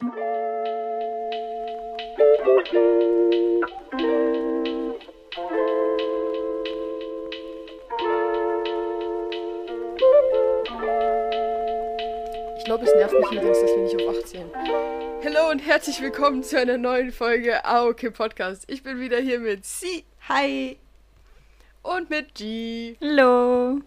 Ich glaube, es nervt mich übrigens, dass wir nicht auf 18. Hallo und herzlich willkommen zu einer neuen Folge Aoke Podcast. Ich bin wieder hier mit C Hi. und mit G. Hallo.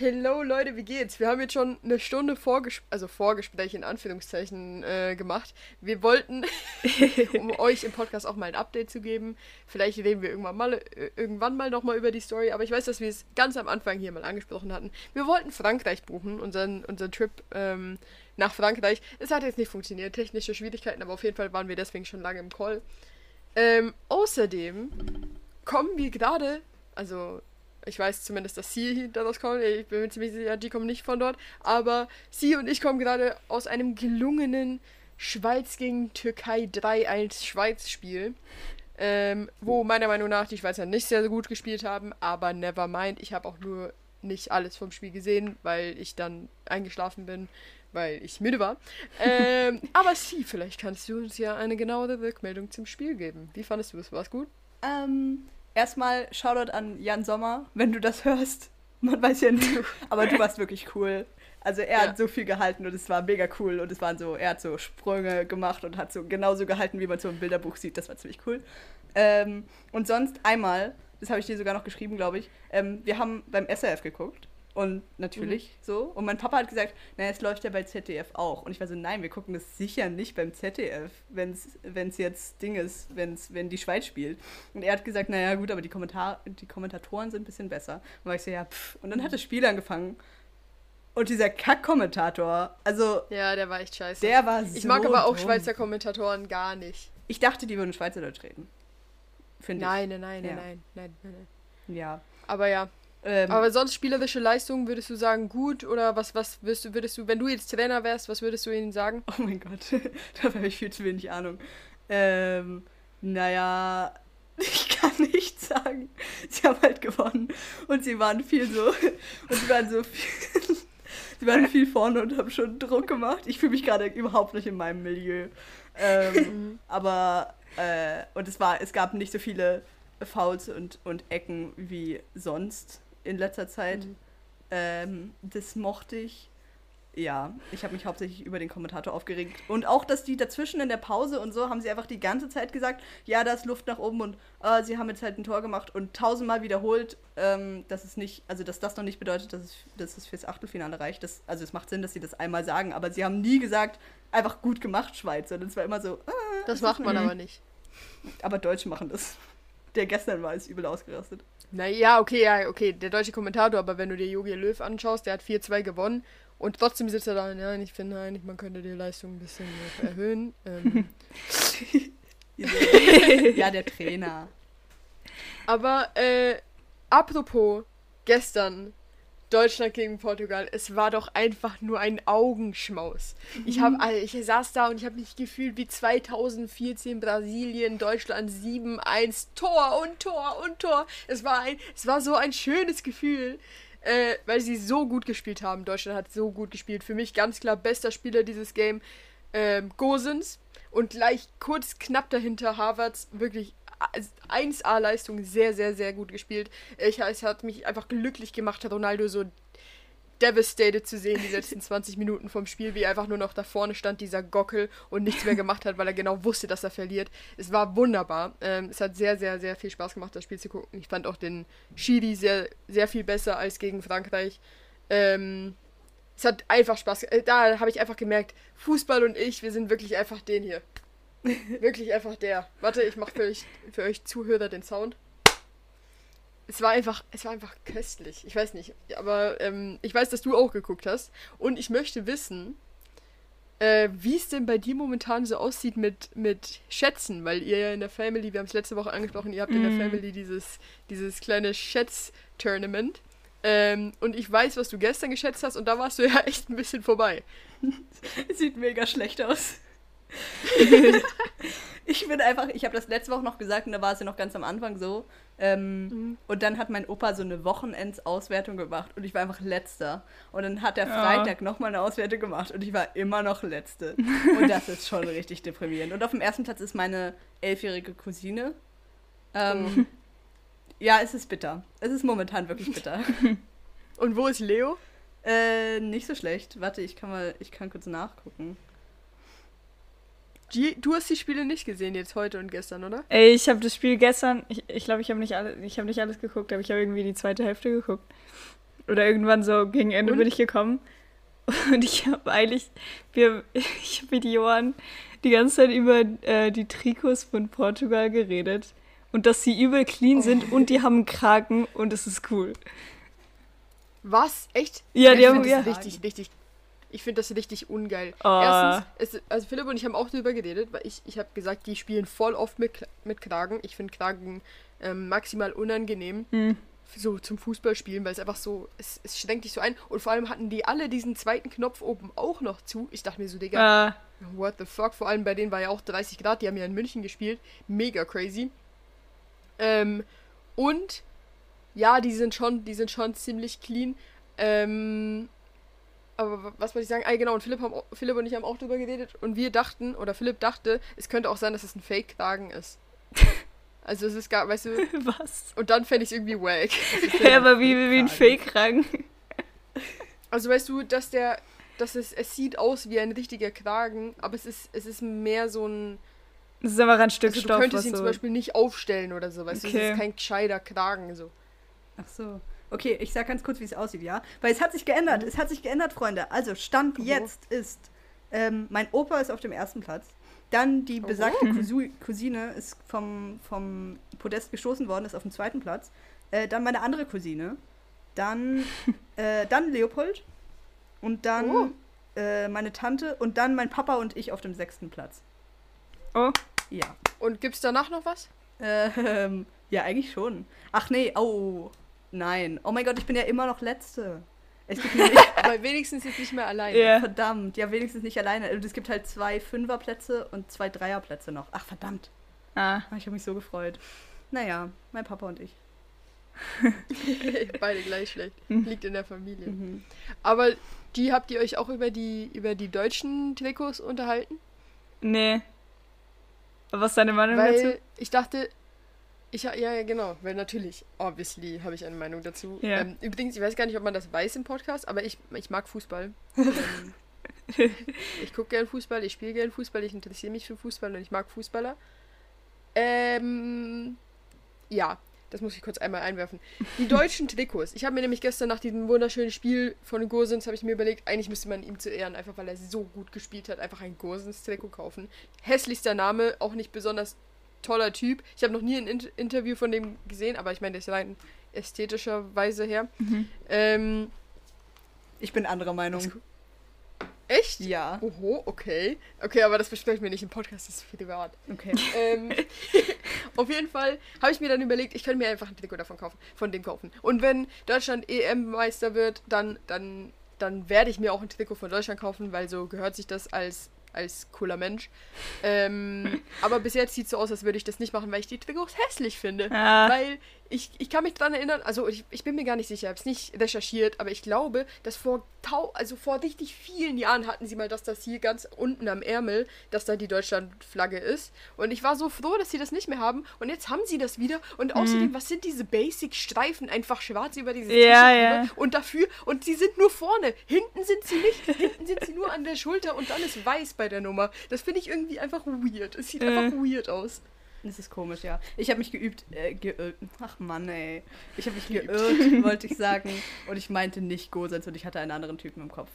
Hello Leute, wie geht's? Wir haben jetzt schon eine Stunde Vorges also Vorgespräch in Anführungszeichen äh, gemacht. Wir wollten, um euch im Podcast auch mal ein Update zu geben, vielleicht reden wir irgendwann mal, äh, irgendwann mal nochmal über die Story, aber ich weiß, dass wir es ganz am Anfang hier mal angesprochen hatten. Wir wollten Frankreich buchen, unseren, unseren Trip ähm, nach Frankreich. Es hat jetzt nicht funktioniert, technische Schwierigkeiten, aber auf jeden Fall waren wir deswegen schon lange im Call. Ähm, außerdem kommen wir gerade, also ich weiß zumindest, dass sie daraus kommen. Ich bin mir ziemlich sicher, die kommen nicht von dort. Aber sie und ich kommen gerade aus einem gelungenen Schweiz gegen Türkei 3-1 Schweiz-Spiel. Ähm, wo meiner Meinung nach die Schweizer nicht sehr gut gespielt haben. Aber never mind. Ich habe auch nur nicht alles vom Spiel gesehen, weil ich dann eingeschlafen bin, weil ich müde war. Ähm, aber sie, vielleicht kannst du uns ja eine genauere Rückmeldung zum Spiel geben. Wie fandest du es? War es gut? Ähm, erstmal Shoutout an Jan Sommer, wenn du das hörst. Man weiß ja nicht, aber du warst wirklich cool. Also er Ja. hat so viel gehalten und es war mega cool und es waren so, er hat so Sprünge gemacht und hat so genauso gehalten, wie man so im Bilderbuch sieht. Das war ziemlich cool. Ähm, und sonst einmal, das habe ich dir sogar noch geschrieben, glaube ich. Ähm, wir haben beim SRF geguckt und natürlich so. Und mein Papa hat gesagt, naja, es läuft ja bei ZDF auch. Und ich war so, nein, wir gucken das sicher nicht beim ZDF, wenn es jetzt Ding ist, wenn's, wenn die Schweiz spielt. Und er hat gesagt, naja, gut, aber die, Kommentar die Kommentatoren sind ein bisschen besser. Und war ich so, ja, pff. Und dann hat das Spiel angefangen. Und dieser Kack-Kommentator, also Ja, der war echt scheiße. der war so Ich mag aber auch dumm. Schweizer Kommentatoren gar nicht. Ich dachte, die würden Schweizerdeutsch reden. Finde Nein, nein, nein, Ja. nein, nein, nein, nein. ich. Ja. Aber ja. Ähm, Aber sonst spielerische Leistung, würdest du sagen, gut? Oder was, was würdest du, würdest du, wenn du jetzt Trainer wärst, was würdest du ihnen sagen? Oh mein Gott, da habe ich viel zu wenig Ahnung. Ähm, naja, ich kann nicht sagen. Sie haben halt gewonnen und sie waren viel so, und sie waren so viel, sie waren viel vorne und haben schon Druck gemacht. Ich fühle mich gerade überhaupt nicht in meinem Milieu. Ähm, aber, äh, und es war, es gab nicht so viele Fouls und, und Ecken wie sonst in letzter Zeit. Mhm. Ähm, das mochte ich. Ja, ich habe mich hauptsächlich über den Kommentator aufgeregt. Und auch, dass die dazwischen in der Pause und so haben sie einfach die ganze Zeit gesagt, ja, da ist Luft nach oben und äh, sie haben jetzt halt ein Tor gemacht und tausendmal wiederholt, ähm, dass es nicht, also dass das noch nicht bedeutet, dass es, dass es fürs Achtelfinale reicht. Das, also es macht Sinn, dass sie das einmal sagen, aber sie haben nie gesagt, einfach gut gemacht, Schweiz. Und es war immer so, äh, Das macht man aber nicht. aber Deutsche machen das. Der gestern war, ist übel ausgerastet. Naja, okay, ja, okay, der deutsche Kommentator, aber wenn du dir Jogi Löw anschaust, der hat 4-2 gewonnen und trotzdem sitzt er da, ja, ich finde eigentlich, man könnte die Leistung ein bisschen erhöhen. Ähm, ja, der Trainer. aber, äh, apropos gestern Deutschland gegen Portugal, es war doch einfach nur ein Augenschmaus. Ich, hab, Alter, ich saß da und ich habe mich gefühlt wie 2014 Brasilien, Deutschland 7-1, Tor und Tor und Tor. Es war, ein, es war so ein schönes Gefühl, äh, weil sie so gut gespielt haben. Deutschland hat so gut gespielt. Für mich ganz klar bester Spieler dieses Game, ähm, Gosens. Und gleich kurz knapp dahinter Harvards, wirklich 1A-Leistung, sehr, sehr, sehr gut gespielt. Ich, es hat mich einfach glücklich gemacht, Ronaldo so devastated zu sehen, die letzten 20 Minuten vom Spiel, wie er einfach nur noch da vorne stand, dieser Gockel, und nichts mehr gemacht hat, weil er genau wusste, dass er verliert. Es war wunderbar. Ähm, es hat sehr, sehr, sehr viel Spaß gemacht, das Spiel zu gucken. Ich fand auch den Schiri sehr, sehr viel besser als gegen Frankreich. Ähm, es hat einfach Spaß. Äh, da habe ich einfach gemerkt, Fußball und ich, wir sind wirklich einfach den hier. wirklich einfach der. Warte, ich mache für euch, für euch Zuhörer den Sound. Es war einfach, es war einfach köstlich. Ich weiß nicht, aber ähm, ich weiß, dass du auch geguckt hast. Und ich möchte wissen, äh, wie es denn bei dir momentan so aussieht mit, mit Schätzen, weil ihr ja in der Family, wir haben es letzte Woche angesprochen, ihr habt in der Mhm. Family dieses, dieses kleine Schätz-Tournament. Ähm, und ich weiß, was du gestern geschätzt hast und da warst du ja echt ein bisschen vorbei. Sieht mega schlecht aus. ich bin einfach, ich habe das letzte Woche noch gesagt und da war es ja noch ganz am Anfang so. Ähm, mhm. Und dann hat mein Opa so eine Wochenendsauswertung gemacht und ich war einfach letzter. Und dann hat er Freitag ja. nochmal eine Auswertung gemacht und ich war immer noch letzte. und das ist schon richtig deprimierend. Und auf dem ersten Platz ist meine elfjährige Cousine. Ähm, oh. Ja, es ist bitter. Es ist momentan wirklich bitter. und wo ist Leo? Äh, nicht so schlecht. Warte, ich kann mal, ich kann kurz nachgucken. Du hast die Spiele nicht gesehen jetzt heute und gestern, oder? Ey, ich habe das Spiel gestern, ich glaube, ich, glaub, ich habe nicht, alle, hab nicht alles geguckt, aber ich habe irgendwie die zweite Hälfte geguckt. Oder irgendwann so gegen Ende und? bin ich gekommen. Und ich habe eigentlich, wir, ich habe mit Johann die ganze Zeit über äh, die Trikots von Portugal geredet. Und dass sie übel clean oh. sind und die haben einen Kraken und es ist cool. Was? Echt? Ja, die ich haben ja. richtig, richtig ich finde das richtig ungeil. Oh. Erstens, es, also Philipp und ich haben auch darüber geredet, weil ich, ich habe gesagt, die spielen voll oft mit, mit Kragen. Ich finde Kragen ähm, maximal unangenehm. Mhm. So zum Fußballspielen, weil es einfach so, es, es schränkt dich so ein. Und vor allem hatten die alle diesen zweiten Knopf oben auch noch zu. Ich dachte mir so, Digga, uh. what the fuck? Vor allem bei denen war ja auch 30 Grad, die haben ja in München gespielt. Mega crazy. Ähm, und ja, die sind schon, die sind schon ziemlich clean. Ähm, aber was wollte ich sagen? Ah, genau, und Philipp, haben, Philipp und ich haben auch drüber geredet und wir dachten, oder Philipp dachte, es könnte auch sein, dass es ein Fake-Kragen ist. Also es ist gar, weißt du. Was? Und dann fände ich es irgendwie wack. Ja, aber wie, wie ein Fake-Kragen. Also weißt du, dass der, dass es, es sieht aus wie ein richtiger Kragen, aber es ist, es ist mehr so ein. Es ist einfach ein Stück also, Stoff. Du könntest ihn so. zum Beispiel nicht aufstellen oder so, weißt okay. du, es ist kein gescheiter Kragen so. Ach so. Okay, ich sag ganz kurz, wie es aussieht, ja? Weil es hat sich geändert. Mhm. Es hat sich geändert, Freunde. Also, Stand oh. jetzt ist, ähm, mein Opa ist auf dem ersten Platz. Dann die besagte oh. Cousine ist vom, vom Podest gestoßen worden, ist auf dem zweiten Platz. Äh, dann meine andere Cousine. Dann, äh, dann Leopold. Und dann oh. äh, meine Tante. Und dann mein Papa und ich auf dem sechsten Platz. Oh. Ja. Und gibt's danach noch was? Ähm, ja, eigentlich schon. Ach nee, oh. Nein. Oh mein Gott, ich bin ja immer noch Letzte. Es gibt nicht, aber wenigstens jetzt nicht mehr alleine. Yeah. Verdammt, ja, wenigstens nicht alleine. Und es gibt halt zwei Fünferplätze und zwei Dreierplätze noch. Ach, verdammt. Ah. Ich habe mich so gefreut. Naja, mein Papa und ich. Beide gleich schlecht. Mhm. Liegt in der Familie. Mhm. Aber die habt ihr euch auch über die, über die deutschen Trikots unterhalten? Nee. Was ist deine Meinung Weil dazu? Ich dachte, ich, ja, ja, genau, weil natürlich, obviously, habe ich eine Meinung dazu. Ja. Ähm, übrigens, ich weiß gar nicht, ob man das weiß im Podcast, aber ich, ich mag Fußball. ähm, ich gucke gern Fußball, ich spiele gern Fußball, ich interessiere mich für Fußball und ich mag Fußballer. Ähm, ja, das muss ich kurz einmal einwerfen. Die deutschen Trikots. Ich habe mir nämlich gestern nach diesem wunderschönen Spiel von Gosens, habe ich mir überlegt, eigentlich müsste man ihm zu Ehren, einfach weil er so gut gespielt hat, einfach ein Gosens-Trikot kaufen. Hässlichster Name, auch nicht besonders toller Typ. Ich habe noch nie ein Inter Interview von dem gesehen, aber ich meine, der ist rein ästhetischer Weise her. Mhm. Ähm, ich bin anderer Meinung. Echt? Ja. Oho, okay. Okay, aber das besprechen wir nicht im Podcast, das ist privat. Okay. Ähm, auf jeden Fall habe ich mir dann überlegt, ich könnte mir einfach ein Trikot davon kaufen, von dem kaufen. Und wenn Deutschland EM-Meister wird, dann, dann, dann werde ich mir auch ein Trikot von Deutschland kaufen, weil so gehört sich das als als cooler Mensch. Ähm, aber bis jetzt sieht es so aus, als würde ich das nicht machen, weil ich die Trikots hässlich finde. Ja. Weil ich, ich kann mich daran erinnern, also ich, ich bin mir gar nicht sicher, ich habe es nicht recherchiert, aber ich glaube, dass vor tau also vor richtig vielen Jahren hatten sie mal, dass das hier ganz unten am Ärmel, dass da die Deutschlandflagge ist. Und ich war so froh, dass sie das nicht mehr haben. Und jetzt haben sie das wieder. Und mhm. außerdem, was sind diese Basic-Streifen einfach schwarz über diese ja, ja. Und dafür, und sie sind nur vorne. Hinten sind sie nicht. Hinten sind sie nur an der Schulter und dann ist weiß bei der Nummer. Das finde ich irgendwie einfach weird. Es sieht äh. einfach weird aus. Das ist komisch, ja. Ich habe mich geübt, äh, geirrt. Ach Mann, ey. Ich habe mich geirrt, wollte ich sagen. Und ich meinte nicht Gosens und ich hatte einen anderen Typen im Kopf.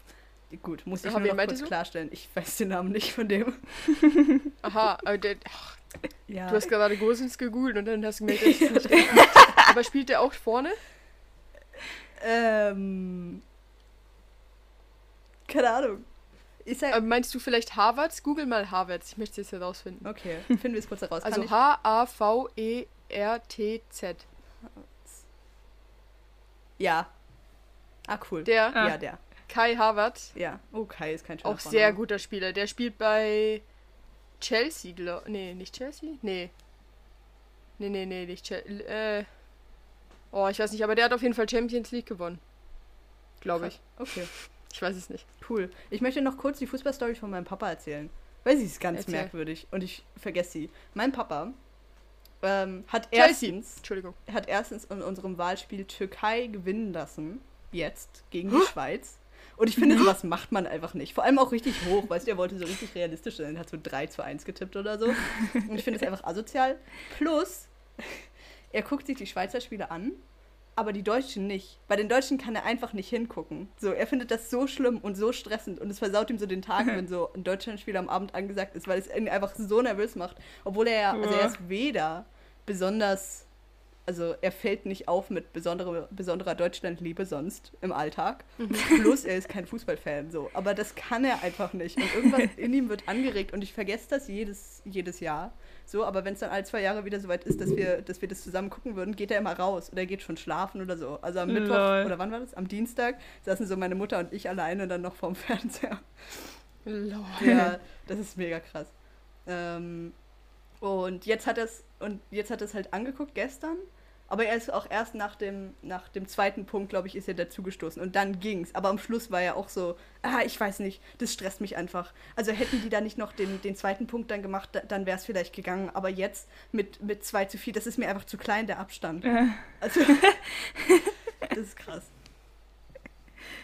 Gut, muss ich Aha, nur noch kurz du? klarstellen. Ich weiß den Namen nicht von dem. Aha, aber der, ach, ja. du hast gerade Gosens gegoogelt und dann hast du gemerkt, dass nicht Aber spielt der auch vorne? Ähm. Keine Ahnung. Äh, meinst du vielleicht Harvards? Google mal Harvards. Ich möchte es jetzt herausfinden. Okay, finden wir es kurz heraus. Also H-A-V-E-R-T-Z. Ja. Ah, cool. Der? Ah. Ja, der. Kai Harvard. Ja. Oh, Kai ist kein Auch sehr guter Spieler. Der spielt bei Chelsea, glaub, nee, nicht Chelsea? Nee. Nee, nee, nee, nicht Chelsea. Äh, oh, ich weiß nicht, aber der hat auf jeden Fall Champions League gewonnen. Glaube ich. Okay, Ich weiß es nicht. cool. Ich möchte noch kurz die Fußballstory von meinem Papa erzählen. Weil sie ist ganz Erzähl. merkwürdig und ich vergesse sie. Mein Papa ähm, hat erstens hat erstens in unserem Wahlspiel Türkei gewinnen lassen. Jetzt gegen die Schweiz. Und ich finde, sowas macht man einfach nicht. Vor allem auch richtig hoch. Weißt du, er wollte so richtig realistisch sein. Er hat so 3 zu 1 getippt oder so. Und ich finde es einfach asozial. Plus, er guckt sich die Schweizer Spiele an, aber die Deutschen nicht. Bei den Deutschen kann er einfach nicht hingucken. So, er findet das so schlimm und so stressend und es versaut ihm so den Tag, wenn so ein Deutschlandspiel am Abend angesagt ist, weil es ihn einfach so nervös macht. Obwohl er ja, also er ist weder besonders, also er fällt nicht auf mit besondere, besonderer Deutschlandliebe sonst im Alltag. Plus er ist kein Fußballfan, so. Aber das kann er einfach nicht. Und irgendwas in ihm wird angeregt und ich vergesse das jedes, jedes Jahr. So, aber wenn es dann alle zwei Jahre wieder soweit ist, dass wir, dass wir das zusammen gucken würden, geht er immer raus oder er geht schon schlafen oder so. Also am Mittwoch, Lol. oder wann war das? Am Dienstag saßen so meine Mutter und ich alleine dann noch vorm Fernseher. Lol. Ja, das ist mega krass. Ähm, und jetzt hat es und jetzt hat es halt angeguckt gestern, aber er ist auch erst nach dem nach dem zweiten Punkt, glaube ich, ist er dazugestoßen und dann ging's. Aber am Schluss war er auch so, ah, ich weiß nicht, das stresst mich einfach. Also hätten die da nicht noch den, den zweiten Punkt dann gemacht, da- dann wäre es vielleicht gegangen. Aber jetzt mit mit 2 zu 4, das ist mir einfach zu klein der Abstand. Äh, Also das ist krass.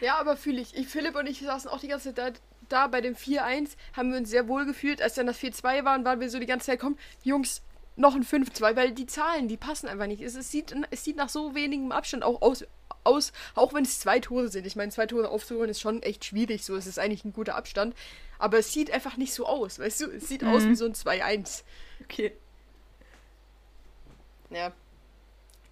Ja, aber fühle ich. ich. Philipp und ich saßen auch die ganze Zeit da, da bei dem 4-1, haben wir uns sehr wohl gefühlt. Als dann das 4-2 waren, waren wir so die ganze Zeit, komm, Jungs, noch ein 5-2, weil die Zahlen, die passen einfach nicht. Es, es, sieht, es sieht nach so wenigem Abstand auch aus, aus auch wenn es zwei Tore sind. Ich meine, zwei Tore aufzuholen ist schon echt schwierig, so es ist eigentlich ein guter Abstand. Aber es sieht einfach nicht so aus, weißt du? Es sieht aus wie so ein 2-1. Okay. Ja.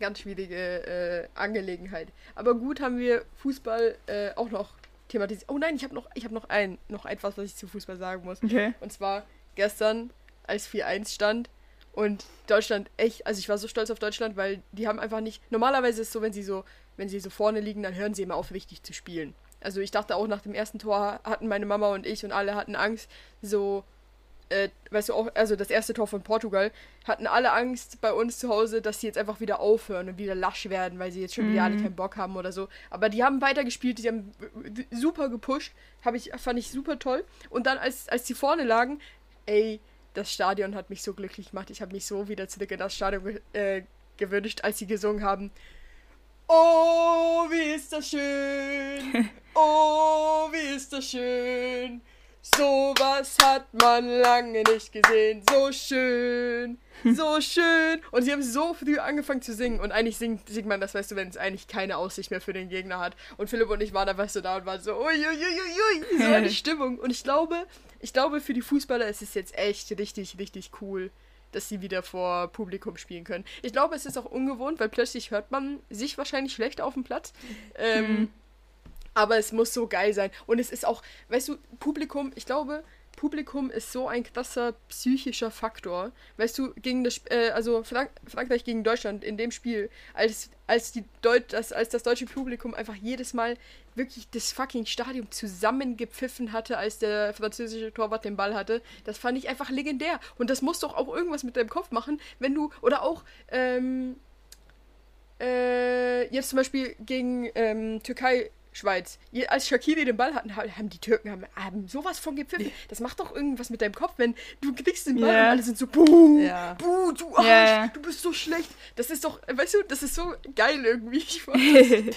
Ganz schwierige äh, Angelegenheit. Aber gut haben wir Fußball äh, auch noch thematisiert. Oh nein, ich habe noch, ich hab noch ein, noch etwas, was ich zu Fußball sagen muss. okay. Und zwar gestern, als 4-1 stand und Deutschland echt, also ich war so stolz auf Deutschland, weil die haben einfach nicht. Normalerweise ist es so, wenn sie so, wenn sie so vorne liegen, dann hören sie immer auf, richtig zu spielen. Also ich dachte auch nach dem ersten Tor hatten meine Mama und ich und alle hatten Angst, so, äh, weißt du auch, also das erste Tor von Portugal, hatten alle Angst bei uns zu Hause, dass sie jetzt einfach wieder aufhören und wieder lasch werden, weil sie jetzt schon wieder alle keinen Bock haben oder so. Aber die haben weitergespielt, die haben super gepusht, hab ich, fand ich super toll. Und dann, als, als die vorne lagen, ey, das Stadion hat mich so glücklich gemacht. Ich habe mich so wieder zurück in das Stadion äh, gewünscht, als sie gesungen haben. Oh, wie ist das schön! Oh, wie ist das schön! Sowas hat man lange nicht gesehen. So schön, so schön. Und sie haben so früh angefangen zu singen. Und eigentlich singt, singt man das, weißt du, wenn es eigentlich keine Aussicht mehr für den Gegner hat. Und Philipp und ich waren einfach so da und waren so, uiuiuiui, so eine Stimmung. Und ich glaube, ich glaube, für die Fußballer ist es jetzt echt richtig, richtig cool, dass sie wieder vor Publikum spielen können. Ich glaube, es ist auch ungewohnt, weil plötzlich hört man sich wahrscheinlich schlecht auf dem Platz. Ähm, aber es muss so geil sein. Und es ist auch, weißt du, Publikum, ich glaube, Publikum ist so ein krasser psychischer Faktor. Weißt du, gegen das, äh, also Frank Frankreich gegen Deutschland in dem Spiel, als, als, die Deut das, als das deutsche Publikum einfach jedes Mal wirklich das fucking Stadion zusammengepfiffen hatte, als der französische Torwart den Ball hatte, das fand ich einfach legendär. Und das muss doch auch irgendwas mit deinem Kopf machen, wenn du, oder auch, ähm, äh, jetzt zum Beispiel gegen ähm, Türkei. Schweiz. Als Shakiri den Ball hatten, ha- haben die Türken haben, haben sowas von gepfiffen. Das macht doch irgendwas mit deinem Kopf, wenn du kriegst den Ball Ja. und alle sind so, buh, Ja. buh, du Arsch, ja. du bist so schlecht. Das ist doch, weißt du, das ist so geil irgendwie.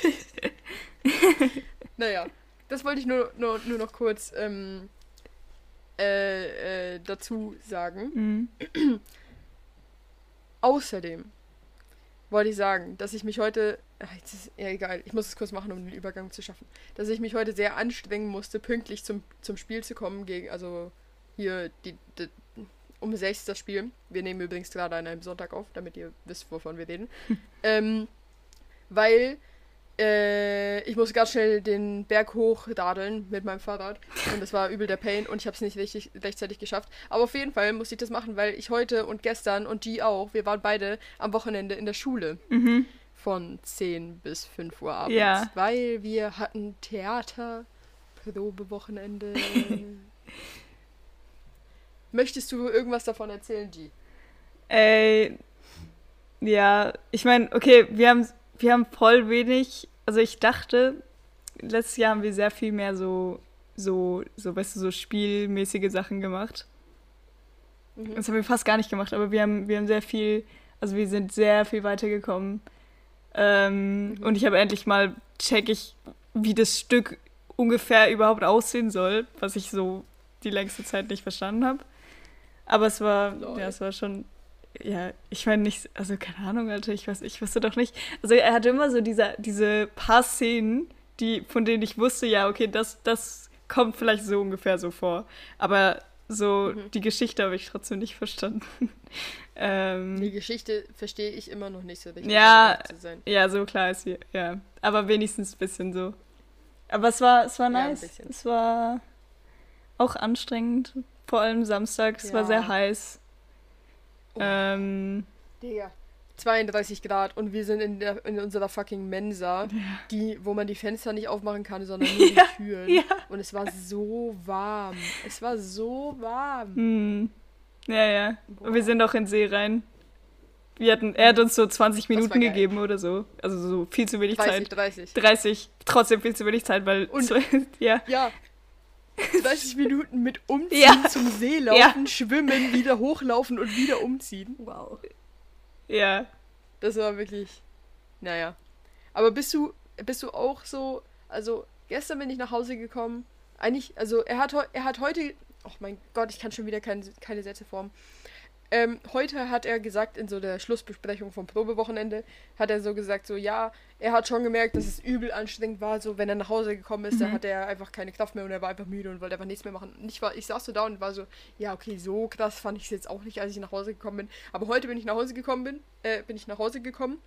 Naja, das wollte ich nur, nur, nur noch kurz ähm, äh, äh, dazu sagen. Mhm. Außerdem wollte ich sagen, dass ich mich heute. Ach, jetzt ist ja egal, ich muss es kurz machen, um den Übergang zu schaffen. Dass ich mich heute sehr anstrengen musste, pünktlich zum, zum Spiel zu kommen, gegen, also hier die, die, um sechs das Spiel. Wir nehmen übrigens gerade an einem Sonntag auf, damit ihr wisst, wovon wir reden. ähm, weil äh, ich musste ganz schnell den Berg hochradeln mit meinem Fahrrad und das war übel der Pain und ich habe es nicht richtig, rechtzeitig geschafft. Aber auf jeden Fall musste ich das machen, weil ich heute und gestern und die auch, wir waren beide am Wochenende in der Schule Mhm. von 10 bis 5 Uhr abends, Ja. weil wir hatten Theater, Probewochenende. Möchtest du irgendwas davon erzählen, G? Ey, ja, ich meine, okay, wir haben, wir haben voll wenig, also ich dachte, letztes Jahr haben wir sehr viel mehr so, so, so, weißt du, so spielmäßige Sachen gemacht. Mhm. Das haben wir fast gar nicht gemacht, aber wir haben, wir haben sehr viel, also wir sind sehr viel weitergekommen. Ähm, Mhm. Und ich habe endlich mal, check ich, wie das Stück ungefähr überhaupt aussehen soll, was ich so die längste Zeit nicht verstanden habe. Aber es war, Lol. ja, es war schon, ja, ich meine nicht, also keine Ahnung, Alter, ich weiß, ich wusste doch nicht. Also er hatte immer so diese, diese paar Szenen, die, von denen ich wusste, ja, okay, das, das kommt vielleicht so ungefähr so vor. Aber so Mhm. die Geschichte habe ich trotzdem nicht verstanden. ähm, Die Geschichte verstehe ich immer noch nicht so richtig. Ja. Ja, so klar ist sie, ja. Aber wenigstens ein bisschen so. Aber es war, es war Ja, nice. bisschen. es war auch anstrengend. Vor allem Samstag, es war Ja. sehr heiß. Oh. Ähm, Digga. 32 Grad und wir sind in, der, in unserer fucking Mensa, ja. die, wo man die Fenster nicht aufmachen kann, sondern nur die Ja, Türen. ja. Und es war so warm. Es war so warm. Hm. Ja, ja. Und wir Boah. sind auch in den See rein. Wir hatten, er hat uns so 20 war Minuten gegeben oder so. Also so viel zu wenig 30, Zeit. 30. 30. Trotzdem viel zu wenig Zeit, weil. Und- ja. Ja. 30 Minuten mit umziehen, Ja. zum See laufen, schwimmen, wieder hochlaufen und wieder umziehen. Wow. Ja. Das war wirklich. Naja. Aber bist du, bist du auch so. Also, gestern bin ich nach Hause gekommen. Eigentlich, also er hat, er hat heute. Oh mein Gott, ich kann schon wieder kein, keine Sätze formen. Ähm, heute hat er gesagt, in so der Schlussbesprechung vom Probewochenende, hat er so gesagt, so ja, er hat schon gemerkt, dass es übel anstrengend war. So, wenn er nach Hause gekommen ist, dann Mhm. hatte er einfach keine Kraft mehr und er war einfach müde und wollte einfach nichts mehr machen. Und ich, war, ich saß so da und war so, ja, okay, so krass fand ich es jetzt auch nicht, als ich nach Hause gekommen bin. Aber heute bin ich nach Hause gekommen bin, äh, bin ich nach Hause gekommen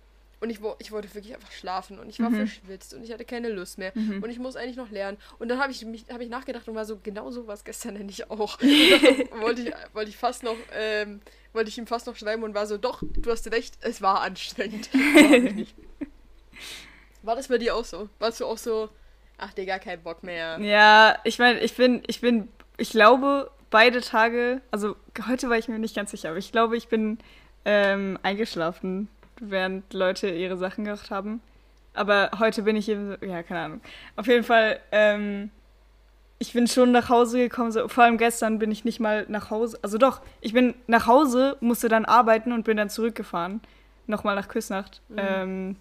und ich, ich wollte wirklich einfach schlafen und ich war Mhm. verschwitzt und ich hatte keine Lust mehr Mhm. und ich muss eigentlich noch lernen. Und dann habe ich mich habe ich nachgedacht und war so, genau so war es gestern nämlich auch. Wollte ich, wollte ich fast noch, ähm, wollte ich ihm fast noch schreiben und war so, doch, du hast recht, es war anstrengend. War, war das bei dir auch so? Warst du auch so, ach Digga, kein Bock mehr? Ja, ich meine, ich bin, ich bin, ich glaube, beide Tage, also heute war ich mir nicht ganz sicher, aber ich glaube, ich bin ähm, eingeschlafen, während Leute ihre Sachen gemacht haben. Aber heute bin ich eben, so- ja, keine Ahnung. Auf jeden Fall, ähm, ich bin schon nach Hause gekommen, so, vor allem gestern bin ich nicht mal nach Hause, also doch, ich bin nach Hause, musste dann arbeiten und bin dann zurückgefahren, nochmal nach Küsnacht. Mhm. Ähm,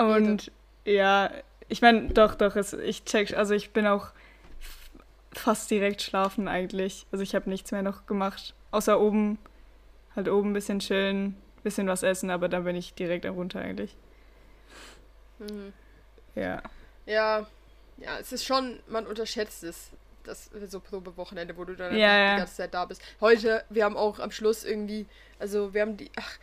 und ja, ich meine, doch, doch, es, ich check, also ich bin auch fast direkt schlafen eigentlich. Also ich habe nichts mehr noch gemacht, außer oben, halt oben ein bisschen chillen, bisschen was essen, aber dann bin ich direkt runter eigentlich. Mhm. Ja. Ja, ja, es ist schon, man unterschätzt es. Das so Probewochenende, wo du dann Ja, ja. die ganze Zeit da bist. Heute, wir haben auch am Schluss irgendwie, also wir haben die, ach,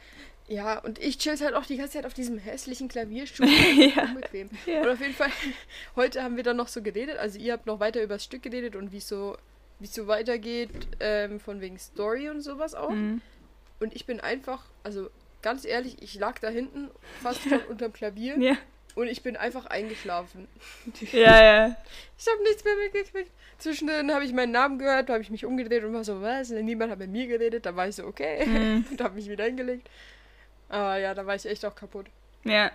ja, und ich chill halt auch die ganze Zeit auf diesem hässlichen Klavierstuhl. Ja. Unbequem. Ja. Und auf jeden Fall, heute haben wir dann noch so geredet, also ihr habt noch weiter über das Stück geredet und wie es so, wie es so weitergeht, ähm, von wegen Story und sowas auch. Mhm. Und ich bin einfach, also ganz ehrlich, ich lag da hinten, fast schon unterm Klavier Ja. und ich bin einfach eingeschlafen. Ja, ja. Ich habe nichts mehr mitgekriegt. Zwischendrin habe ich meinen Namen gehört, habe ich mich umgedreht und war so, was? Niemand hat mit mir geredet. Da war ich so, okay. Mhm. und habe mich wieder hingelegt. Aber ja, da war ich echt auch kaputt. Ja.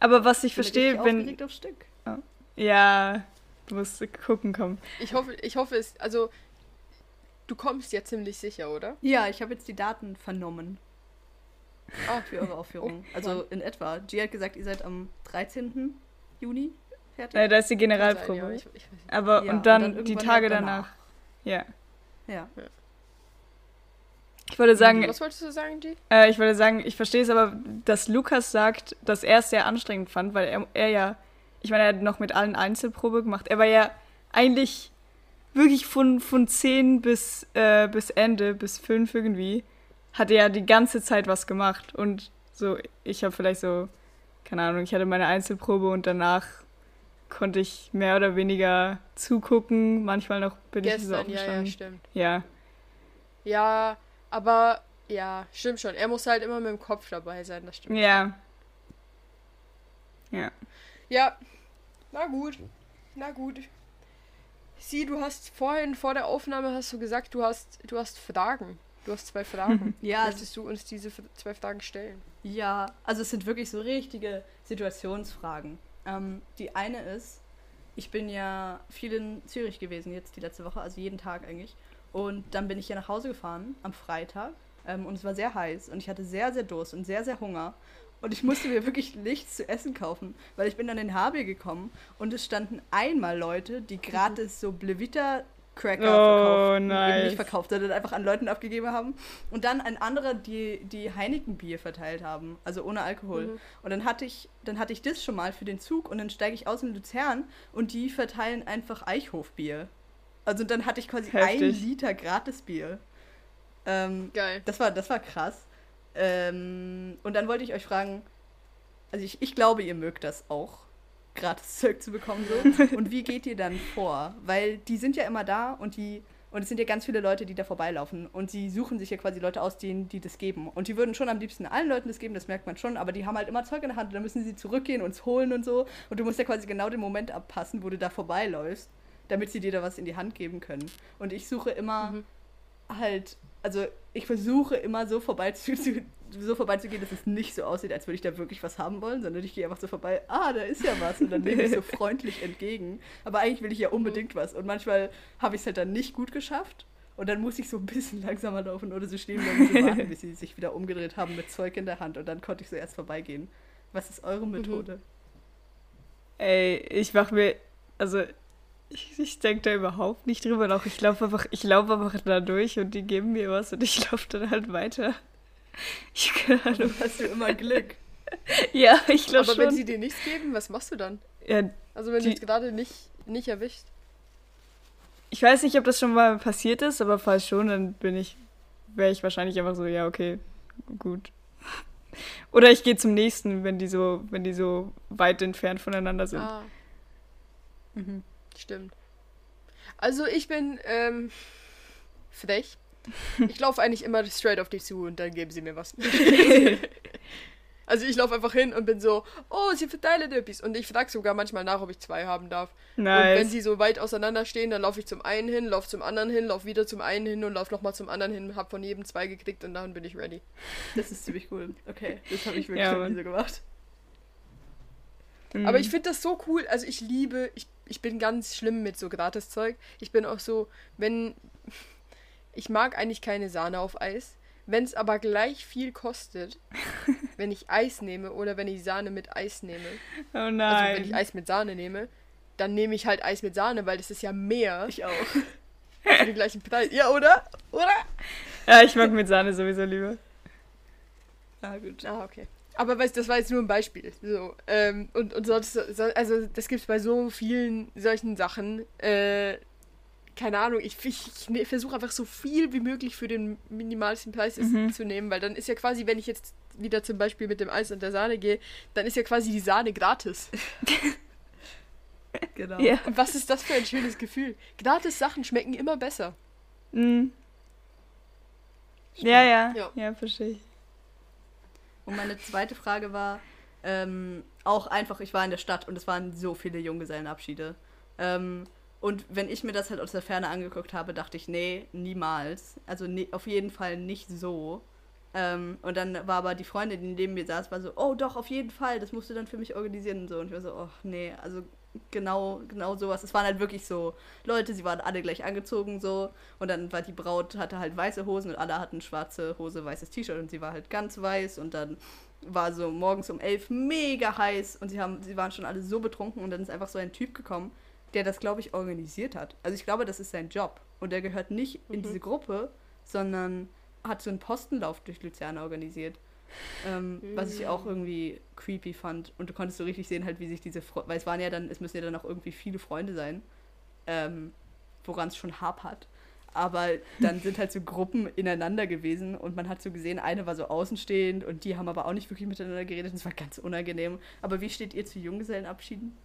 Aber was ich verstehe, richtig wenn. aufs Stück. Ja, du musst gucken kommen. Ich hoffe, ich hoffe es, also du kommst ja ziemlich sicher, oder? Ja, ich habe jetzt die Daten vernommen Ah, für eure Aufführung. Oh, also in etwa. G hat gesagt, ihr seid am 13. Juni fertig. Äh, da ist die sein, Generalprobe. ja, ich, ich. Aber Ja, und dann, die irgendwann Tage halt danach. Ja. Ja. Ich wollte sagen, Was wolltest du sagen, G? Äh, ich wollte sagen, ich verstehe es aber, dass Lukas sagt, dass er es sehr anstrengend fand, weil er, er ja, ich meine, er hat noch mit allen Einzelprobe gemacht. Er war ja eigentlich wirklich von, von 10 bis, äh, bis Ende, bis 5 irgendwie, hat er ja die ganze Zeit was gemacht. Und so, ich habe vielleicht so, keine Ahnung, ich hatte meine Einzelprobe und danach konnte ich mehr oder weniger zugucken. Manchmal noch bin ich so Gestern, ja, ja, aufgestanden. stimmt. Ja, Ja, aber ja, stimmt schon. Er muss halt immer mit dem Kopf dabei sein, das stimmt. ja. Ja. Ja, na gut. Na gut. Sie, du hast vorhin vor der Aufnahme hast du gesagt, du hast, du hast Fragen. Du hast zwei Fragen. Ja. Möchtest du uns diese zwei Fragen stellen? Ja, also es sind wirklich so richtige Situationsfragen. Ähm, die eine ist, ich bin ja viel in Zürich gewesen jetzt die letzte Woche, also jeden Tag eigentlich. Und dann bin ich hier nach Hause gefahren am Freitag ähm, und es war sehr heiß und ich hatte sehr, sehr Durst und sehr, sehr Hunger. Und ich musste mir wirklich nichts zu essen kaufen, weil ich bin dann in HB gekommen und es standen einmal Leute, die gratis so Blevita Cracker Oh, verkauft, nice. nicht verkauft, sondern einfach an Leuten abgegeben haben. Und dann ein anderer, die, die Heineken-Bier verteilt haben, also ohne Alkohol. Mhm. Und dann hatte ich, dann hatte ich das schon mal für den Zug und dann steige ich aus in Luzern und die verteilen einfach Eichhofbier. Also dann hatte ich quasi ein Heftig. Liter Gratisbier. Ähm, Geil. das war, das war krass. Ähm, und dann wollte ich euch fragen, also ich, ich glaube, ihr mögt das auch, gratis Zeug zu bekommen so. Und wie geht ihr dann vor? Weil die sind ja immer da und die und es sind ja ganz viele Leute, die da vorbeilaufen. Und sie suchen sich ja quasi Leute aus, denen die das geben. Und die würden schon am liebsten allen Leuten das geben, das merkt man schon. Aber die haben halt immer Zeug in der Hand und dann müssen sie zurückgehen und es holen und so. Und du musst ja quasi genau den Moment abpassen, wo du da vorbeiläufst, damit sie dir da was in die Hand geben können. Und ich suche immer Mhm. halt, also ich versuche immer so vorbeizu, zu, so vorbeizugehen, dass es nicht so aussieht, als würde ich da wirklich was haben wollen, sondern ich gehe einfach so vorbei, ah, da ist ja was und dann nehme ich so freundlich entgegen. Aber eigentlich will ich ja unbedingt was und manchmal habe ich es halt dann nicht gut geschafft und dann muss ich so ein bisschen langsamer laufen oder so stehen bleiben und so warten, bis sie sich wieder umgedreht haben mit Zeug in der Hand und dann konnte ich so erst vorbeigehen. Was ist eure Methode? Ey, ich mach mir, also ich, ich denke da überhaupt nicht drüber nach. Ich laufe einfach, ich laufe einfach da durch und die geben mir was und ich laufe dann halt weiter. Ich keine Ahnung. Du hast du immer Glück. Ja, ich glaube Aber wenn schon. sie dir nichts geben, was machst du dann? Ja, Also wenn du es gerade nicht, nicht erwischt. ich weiß nicht, ob das schon mal passiert ist, aber falls schon, dann bin ich, wäre ich wahrscheinlich einfach so, ja, okay, gut. Oder ich gehe zum nächsten, wenn die so, wenn die so weit entfernt voneinander sind. Ah, Mhm. Stimmt. Also ich bin ähm, frech. Ich laufe eigentlich immer straight auf die zu und dann geben sie mir was. also ich laufe einfach hin und bin so, oh, sie verteilen etwas. Und ich frage sogar manchmal nach, ob ich zwei haben darf. Und wenn Nice. sie so weit auseinander stehen, dann laufe ich zum einen hin, laufe zum anderen hin, laufe wieder zum einen hin und laufe nochmal zum anderen hin, hab von jedem zwei gekriegt und dann bin ich ready. Das ist ziemlich cool. Okay, das habe ich wirklich Ja, so gemacht. Mhm. Aber ich finde das so cool. Also ich liebe, ich, ich bin ganz schlimm mit so Gratiszeug. Ich bin auch so, wenn. Ich mag eigentlich keine Sahne auf Eis. Wenn es aber gleich viel kostet, wenn ich Eis nehme oder wenn ich Sahne mit Eis nehme, Oh also wenn nein. ich Eis mit Sahne nehme, dann nehme ich halt Eis mit Sahne, weil das ist ja mehr Ich auch. für den gleichen Preis. Ja, oder? Oder? ja, ich mag mit Sahne sowieso lieber. Ah, gut. Ah, okay. Aber weißt, das war jetzt nur ein Beispiel. So, ähm, und, und sonst, so, also das gibt es bei so vielen solchen Sachen. Äh, keine Ahnung, ich, ich, ich ne, versuche einfach so viel wie möglich für den minimalsten Preis Mhm. zu nehmen, weil dann ist ja quasi, wenn ich jetzt wieder zum Beispiel mit dem Eis und der Sahne gehe, dann ist ja quasi die Sahne gratis. Genau. Ja. Und was ist das für ein schönes Gefühl? Gratis Sachen schmecken immer besser. Mhm. Ja, ja. Ja. Ja, verstehe ich. Und meine zweite Frage war ähm, auch einfach, ich war in der Stadt und es waren so viele Junggesellenabschiede. Ähm, und wenn ich mir das halt aus der Ferne angeguckt habe, dachte ich, nee, niemals. Also ne, auf jeden Fall nicht so. Ähm, und dann war aber die Freundin, die neben mir saß, war so, oh doch, auf jeden Fall, das musst du dann für mich organisieren und so. Und ich war so, oh nee, also genau, genau sowas. Es waren halt wirklich so Leute, sie waren alle gleich angezogen so. Und dann war die Braut, hatte halt weiße Hosen und alle hatten schwarze Hose, weißes T-Shirt und sie war halt ganz weiß und dann war so morgens um elf mega heiß und sie haben, sie waren schon alle so betrunken und dann ist einfach so ein Typ gekommen, der das, glaube ich, organisiert hat. Also ich glaube, das ist sein Job. Und der gehört nicht in Mhm. diese Gruppe, sondern hat so einen Postenlauf durch Luzern organisiert. Ähm, Was ich auch irgendwie creepy fand. Und du konntest so richtig sehen, halt, wie sich diese Fre weil es waren ja dann, es müssen ja dann auch irgendwie viele Freunde sein, ähm, woran es schon hapert. Aber dann sind halt so Gruppen ineinander gewesen und man hat so gesehen, eine war so außenstehend und die haben aber auch nicht wirklich miteinander geredet. Das war ganz unangenehm. Aber wie steht ihr zu Junggesellenabschieden?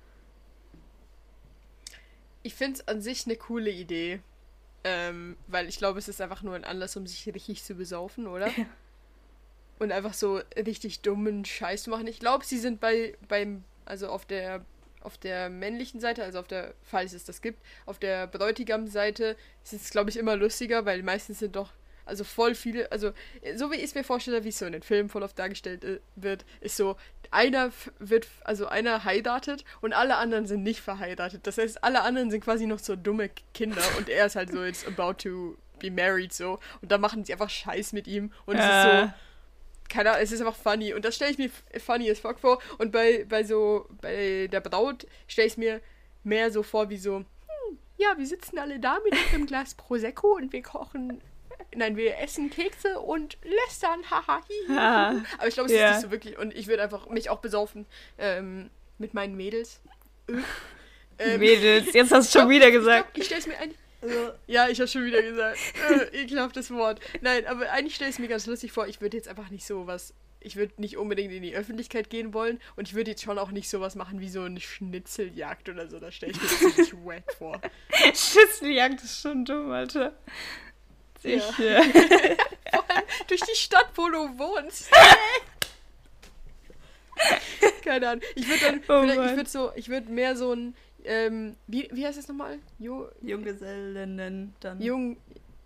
Ich finde es an sich eine coole Idee. Ähm, weil ich glaube, es ist einfach nur ein Anlass, um sich richtig zu besaufen, oder? Ja. Und einfach so richtig dummen Scheiß zu machen. Ich glaube, sie sind bei beim, also auf der auf der männlichen Seite, also auf der, falls es das gibt, auf der Bräutigam-Seite ist es, glaube ich, immer lustiger, weil meistens sind doch, also voll viele, also so wie ich es mir vorstelle, wie es so in den Filmen voll oft dargestellt äh, wird, ist so, einer wird, also einer heiratet und alle anderen sind nicht verheiratet. Das heißt, alle anderen sind quasi noch so dumme Kinder und er ist halt so jetzt about to be married so und da machen sie einfach Scheiß mit ihm und es ist so, Äh, keine Ahnung, es ist einfach funny. Und das stelle ich mir funny as fuck vor. Und bei, bei so, bei der Braut stelle ich es mir mehr so vor wie so, hm, ja, wir sitzen alle da mit einem Glas Prosecco und wir kochen, nein, wir essen Kekse und lästern, haha, hi, hi, Ah. Aber ich glaube, es ja. ist nicht so wirklich. Und ich würde einfach mich auch besaufen ähm, mit meinen Mädels. Äh, ähm, Mädels, jetzt hast du schon wieder gesagt. Ich, glaub, ich stelle es mir ein. Also, Ja, ich habe schon wieder gesagt. Äh, ekelhaftes Wort. Nein, aber eigentlich stelle ich es mir ganz lustig vor. Ich würde jetzt einfach nicht so was. Ich würde nicht unbedingt in die Öffentlichkeit gehen wollen und ich würde jetzt schon auch nicht sowas machen wie so eine Schnitzeljagd oder so. Da stelle ich mir ziemlich wack vor. Schüsseljagd ist schon dumm, Alter. Ich, Ja. äh, Vor allem durch die Stadt, wo du wohnst. Keine Ahnung. Ich würde dann, Oh vielleicht, ich würde so, ich würde mehr so ein, ähm, wie, wie heißt das nochmal? Jo, Junggesellen dann. Jung,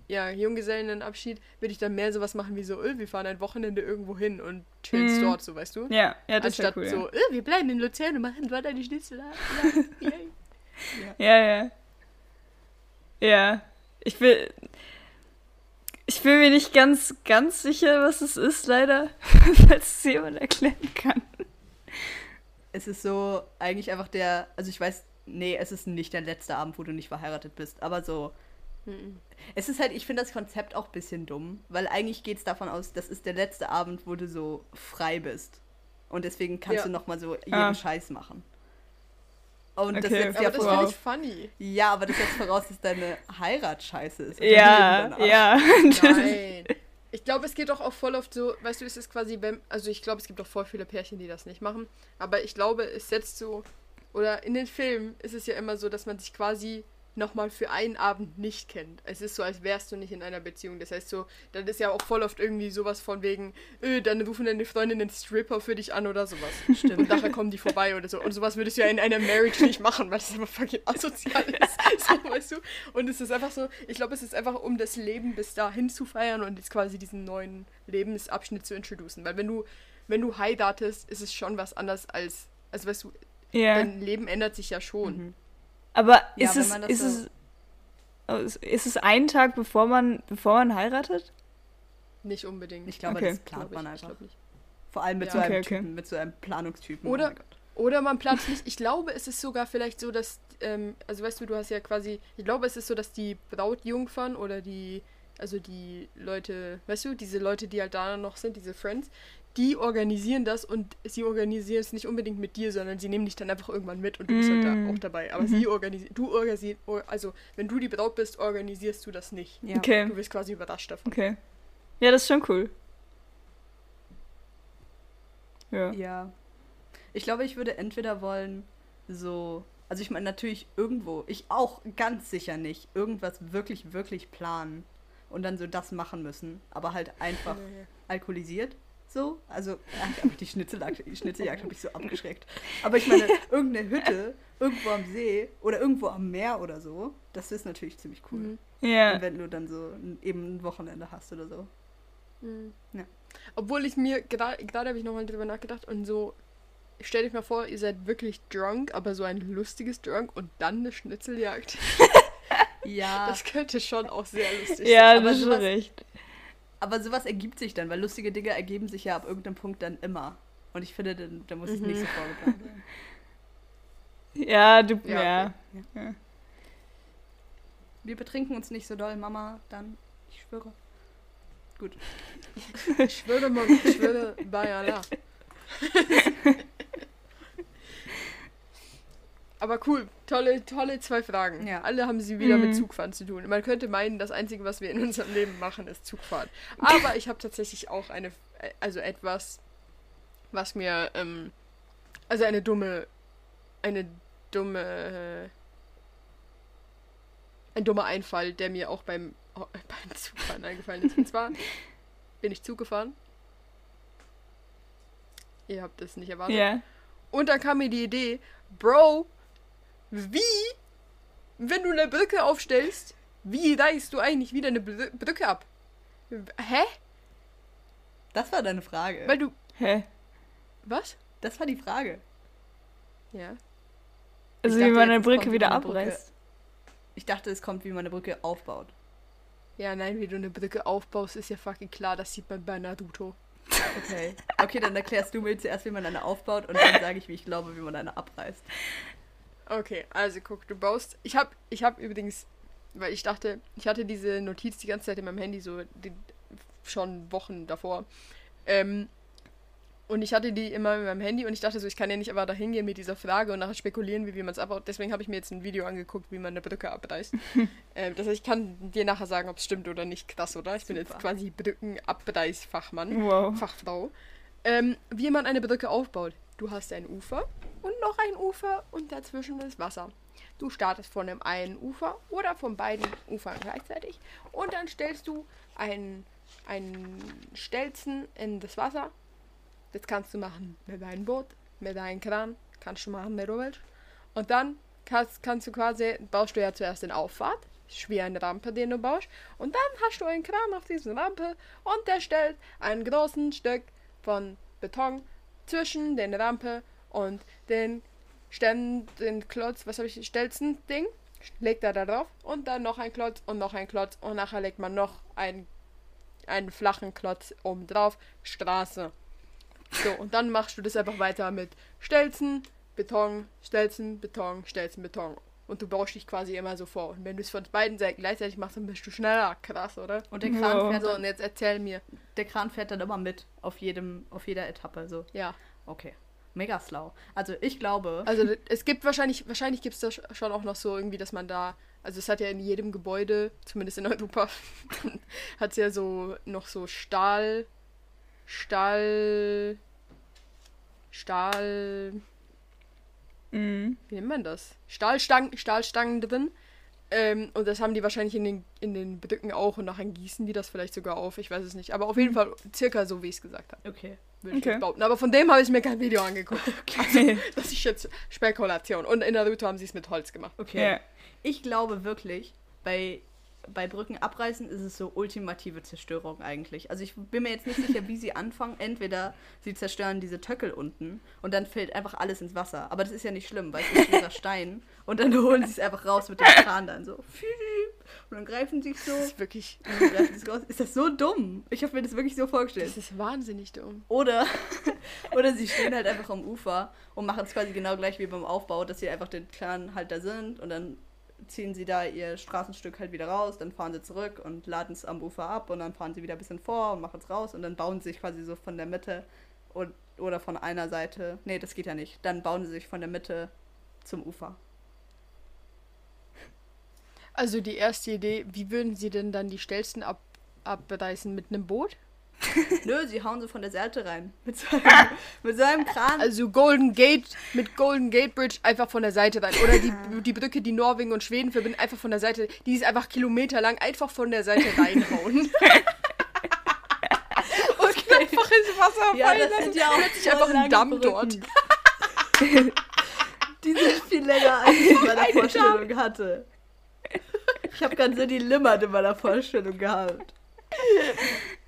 ja, Junggesellenabschied würde ich dann mehr sowas machen wie so, öh, wir fahren ein Wochenende irgendwo hin und chillen Mhm. dort, so weißt du? ja, ja, das Anstatt cool. so, öh, wir bleiben in Luzern und machen dort eine Schnitzel. Ja. Ja, ja. Ja. ja. Ich will. Ich bin mir nicht ganz, ganz sicher, was es ist, leider. Falls es jemand erklären kann. Es ist so eigentlich einfach der, also ich weiß, nee, es ist nicht der letzte Abend, wo du nicht verheiratet bist, aber so, Mhm. es ist halt, ich finde das Konzept auch ein bisschen dumm, weil eigentlich geht es davon aus, das ist der letzte Abend, wo du so frei bist. Und deswegen kannst Ja. du nochmal so jeden Ah. Scheiß machen. Und das Okay. setzt Aber ja das voraus. ich funny. Ja, aber das setzt voraus, dass deine Heirat scheiße ist. Ja, dein ja. Nein. Ich glaube, es geht doch auch voll oft so, weißt du, es ist quasi, wenn, also ich glaube, es gibt auch voll viele Pärchen, die das nicht machen, aber ich glaube, es setzt so, oder in den Filmen ist es ja immer so, dass man sich quasi nochmal für einen Abend nicht kennt. Es ist so, als wärst du nicht in einer Beziehung. Das heißt so, dann ist ja auch voll oft irgendwie sowas von wegen, öh, dann rufen deine Freundinnen Stripper für dich an oder sowas. Stimmt. Und nachher kommen die vorbei oder so. Und sowas würdest du ja in einer Marriage nicht machen, weil das einfach fucking asozial ist. So, weißt du? Und es ist einfach so, ich glaube, es ist einfach, um das Leben bis dahin zu feiern und jetzt quasi diesen neuen Lebensabschnitt zu introducen. Weil wenn du, wenn du heiratest, ist es schon was anderes als, also weißt du, ja. dein Leben ändert sich ja schon. Mhm. Aber Ja, ist, es, ist, so- es, oh, ist- es ein Tag, bevor man, bevor man heiratet? Nicht unbedingt. Ich glaube, Okay. das plant Glaub ich, man einfach. Vor allem mit Ja. so einem Okay, okay. Typen, mit so einem Planungstypen. Oder- Oh mein Gott. Oder man plant nicht. Ich glaube, es ist sogar vielleicht so, dass, ähm, also weißt du, du hast ja quasi, ich glaube, es ist so, dass die Brautjungfern oder die, also die Leute, weißt du, diese Leute, die halt da noch sind, diese Friends, die organisieren das und sie organisieren es nicht unbedingt mit dir, sondern sie nehmen dich dann einfach irgendwann mit und du bist halt Mm. da auch dabei. Aber Mhm. sie organisieren, du organisierst, also wenn du die Braut bist, organisierst du das nicht. Ja. Okay, Du wirst quasi überrascht davon. okay. Ja, das ist schon cool. Ja. Ja. Ich glaube, ich würde entweder wollen, so. Also, ich meine, natürlich irgendwo, ich auch ganz sicher nicht, irgendwas wirklich, wirklich planen und dann so das machen müssen, aber halt einfach alkoholisiert. So, also ach, aber die Schnitzeljagd, die Schnitzeljagd habe ich so abgeschreckt. Aber ich meine, irgendeine Hütte irgendwo am See oder irgendwo am Meer oder so, das ist natürlich ziemlich cool. Mhm. Ja. Wenn du dann so ein, eben ein Wochenende hast oder so. Mhm. Ja. Obwohl ich mir, gerade gerade habe ich nochmal drüber nachgedacht und so, stell dich mal vor, ihr seid wirklich drunk, aber so ein lustiges Drunk und dann eine Schnitzeljagd. Ja, Das könnte schon auch sehr lustig Ja, sein. aber das ist schon recht. Aber sowas ergibt sich dann, weil lustige Dinge ergeben sich ja ab irgendeinem Punkt dann immer. Und ich finde, dann, da muss es Mhm. nicht so vorgeplant sein. Ja, du, Ja, ja. okay. Wir betrinken uns nicht so doll, Mama, dann, ich schwöre. Gut. Ich schwöre, mal, ich schwöre bei Allah. Aber cool, tolle, tolle zwei Fragen. Ja. Alle haben sie wieder Mhm. mit Zugfahren zu tun. Man könnte meinen, das Einzige, was wir in unserem Leben machen, ist Zugfahren. Aber ich habe tatsächlich auch eine, also etwas, was mir, ähm, also eine dumme, eine dumme, äh, ein dummer Einfall, der mir auch beim, beim Zugfahren eingefallen ist. Und zwar bin ich Zug gefahren. Ihr habt es nicht erwartet. Ja. Und dann kam mir die Idee, Bro, wie, wenn du eine Brücke aufstellst, wie reißt du eigentlich wieder eine Br- Brücke ab? Hä? Das war deine Frage. Weil du. Hä? Was? das war die Frage. Ja. Also Ich wie dachte man eine Brücke kommt wieder Brücke. abreißt. Ich dachte, es kommt, wie man eine Brücke aufbaut. Ja, nein, wie du eine Brücke aufbaust, ist ja fucking klar. Das sieht man bei Naruto. Okay. Okay, dann erklärst du mir zuerst, wie man eine aufbaut und dann sage ich, wie ich glaube, wie man eine abreißt. Okay, also guck, du baust. Ich hab, ich hab übrigens, weil ich dachte, ich hatte diese Notiz die ganze Zeit in meinem Handy, so die, schon Wochen davor. Ähm, und ich hatte die immer in meinem Handy und ich dachte so, ich kann ja nicht einfach da hingehen mit dieser Frage und nachher spekulieren, wie, wie man es abbaut. Deswegen habe ich mir jetzt ein Video angeguckt, wie man eine Brücke abreißt. ähm, das heißt, ich kann dir nachher sagen, ob es stimmt oder nicht. Krass, oder? Ich bin jetzt Super. quasi Brückenabreißfachmann. Wow. Fachfrau. Ähm, wie man eine Brücke aufbaut. Du hast ein Ufer und noch ein Ufer und dazwischen ist Wasser. Du startest von dem einen Ufer oder von beiden Ufern gleichzeitig und dann stellst du einen, einen Stelzen in das Wasser. Das kannst du machen mit deinem Boot, mit deinem Kran, kannst du machen mit du. Und dann kannst, kannst du quasi, baust du ja zuerst den Auffahrt, ist wie eine Rampe, den du baust. Und dann hast du einen Kran auf dieser Rampe und der stellt ein großes Stück von Beton zwischen den Rampe und den Ständen, den Klotz, was habe ich, Stelzen Ding, legt er da drauf und dann noch ein Klotz und noch ein Klotz und nachher legt man noch einen, einen flachen Klotz oben drauf, Straße. So, und dann machst du das einfach weiter mit Stelzen, Beton, Stelzen, Beton, Stelzen, Beton. Und du baust dich quasi immer so vor. Und wenn du es von beiden Seiten gleichzeitig machst, dann bist du schneller. Krass, oder? Und der Kran, Wow. fährt So, dann, und jetzt erzähl mir. der Kran fährt dann immer mit auf jedem, auf jeder Etappe. So, Ja. okay. Mega schlau. Also ich glaube. Also es gibt wahrscheinlich, wahrscheinlich gibt es da sch- schon auch noch so irgendwie, dass man da, also es hat ja in jedem Gebäude, zumindest in Europa, hat es ja so noch so Stahl, Stahl, Stahl, Mhm. wie nennt man das? Stahlstangen, Stahlstangen drin. Ähm, und das haben die wahrscheinlich in den, in den Brücken auch und nachher gießen die das vielleicht sogar auf, ich weiß es nicht. Aber auf jeden Fall circa so, wie ich es gesagt habe, okay. Würde ich Okay. Aber von dem habe ich mir kein Video angeguckt. Okay. Das ist jetzt Spekulation. Und in Naruto haben sie es mit Holz gemacht. Okay. Ja. Ich glaube wirklich, bei, bei Brücken abreißen ist es so ultimative Zerstörung eigentlich. Also ich bin mir jetzt nicht sicher, wie sie anfangen. Entweder sie zerstören diese Töckel unten und dann fällt einfach alles ins Wasser. Aber das ist ja nicht schlimm, weil es ist schwerer Stein. Und dann holen sie es einfach raus mit dem Kran dann so. Und dann greifen sie es so. Das ist wirklich. raus. Ist das so dumm? Ich habe mir das wirklich so vorgestellt. Das ist wahnsinnig dumm. Oder, oder sie stehen halt einfach am Ufer und machen es quasi genau gleich wie beim Aufbau, dass sie einfach den Clan halt da sind und dann ziehen sie da ihr Straßenstück halt wieder raus, dann fahren sie zurück und laden es am Ufer ab und dann fahren sie wieder ein bisschen vor und machen es raus und dann bauen sie sich quasi so von der Mitte und, oder von einer Seite. Nee, das geht ja nicht. Dann bauen sie sich von der Mitte zum Ufer. Also die erste Idee, wie würden sie denn dann die Stelzen ab, abreißen mit einem Boot? Nö, sie hauen sie von der Seite rein. Mit so einem, mit so einem Kran. Also Golden Gate mit Golden Gate Bridge einfach von der Seite rein. Oder die, die Brücke, die Norwegen und Schweden verbindet, einfach von der Seite, die ist einfach kilometerlang, einfach von der Seite reinhauen. und einfach ins Wasser Ja, fallen das sind ja auch Plötzlich einfach ein Damm dort. Brücken. Die sind viel länger, als ich in meiner Vorstellung hatte. Ich habe ganz so die Limmert in meiner Vorstellung gehabt.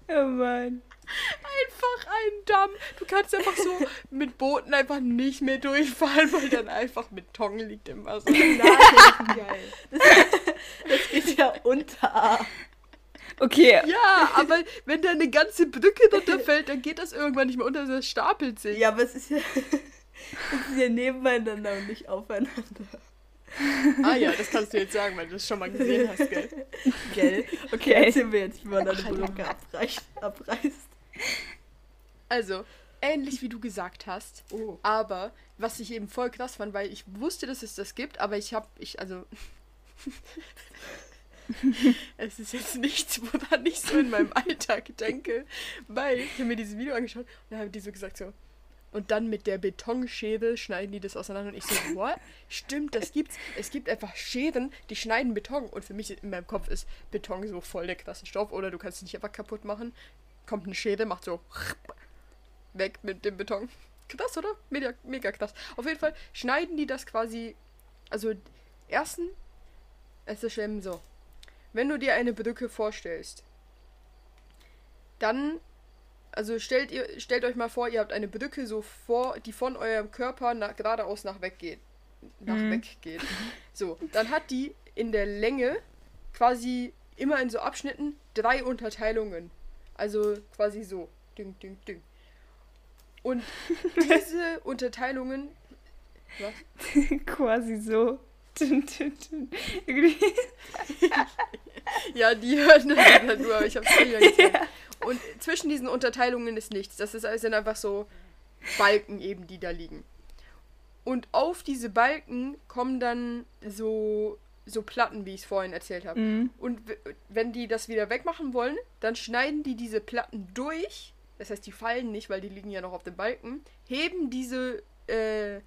Oh Mann. Einfach ein Damm. Du kannst einfach so mit Booten einfach nicht mehr durchfahren, weil dann einfach Beton liegt im Wasser. Nein, geil. Das, das geht ja unter. Okay. Ja, aber wenn da eine ganze Brücke drunter fällt, dann geht das irgendwann nicht mehr unter, das stapelt sich. Ja, aber es ist ja, es ist ja nebeneinander und nicht aufeinander. Ah ja, das kannst du jetzt sagen, weil du das schon mal gesehen hast, gell? Gell? Okay, Okay. erzähl mir jetzt, wie man eine Brücke abreißt. abreißt. Also, ähnlich wie du gesagt hast, Oh. aber was ich eben voll krass fand, weil ich wusste, dass es das gibt, aber ich habe, ich, also, es ist jetzt nichts, woran ich so in meinem Alltag denke, weil ich habe mir dieses Video angeschaut und haben die so gesagt so, und dann mit der Betonschere schneiden die das auseinander und ich so, what? Stimmt, das gibt's. Es gibt einfach Scheren, die schneiden Beton und für mich in meinem Kopf ist Beton so voll der krasse Stoff oder du kannst es nicht einfach kaputt machen. Kommt eine Schere, macht so weg mit dem Beton. Krass, oder? Mega, mega krass. Auf jeden Fall schneiden die das quasi. Also, ersten. Es ist eben so. Wenn du dir eine Brücke vorstellst, dann. Also stellt ihr, stellt euch mal vor, ihr habt eine Brücke so vor, die von eurem Körper nach, geradeaus nach weg geht. Nach Mhm. weg geht. So, dann hat die in der Länge quasi immer in so Abschnitten drei Unterteilungen. Also quasi so. Ding, ding, ding. Und diese Unterteilungen. Was? Quasi so. Dün, dün, dün. Irgendwie- Ja, die hören das halt nur, aber ich hab's früher gezählt. Zwischen diesen Unterteilungen ist nichts. Das ist, sind einfach so Balken eben, die da liegen. Und auf diese Balken kommen dann so, so Platten, wie ich es vorhin erzählt habe. Mhm. Und wenn die das wieder wegmachen wollen, dann schneiden die diese Platten durch. Das heißt, die fallen nicht, weil die liegen ja noch auf dem Balken. Heben diese, äh,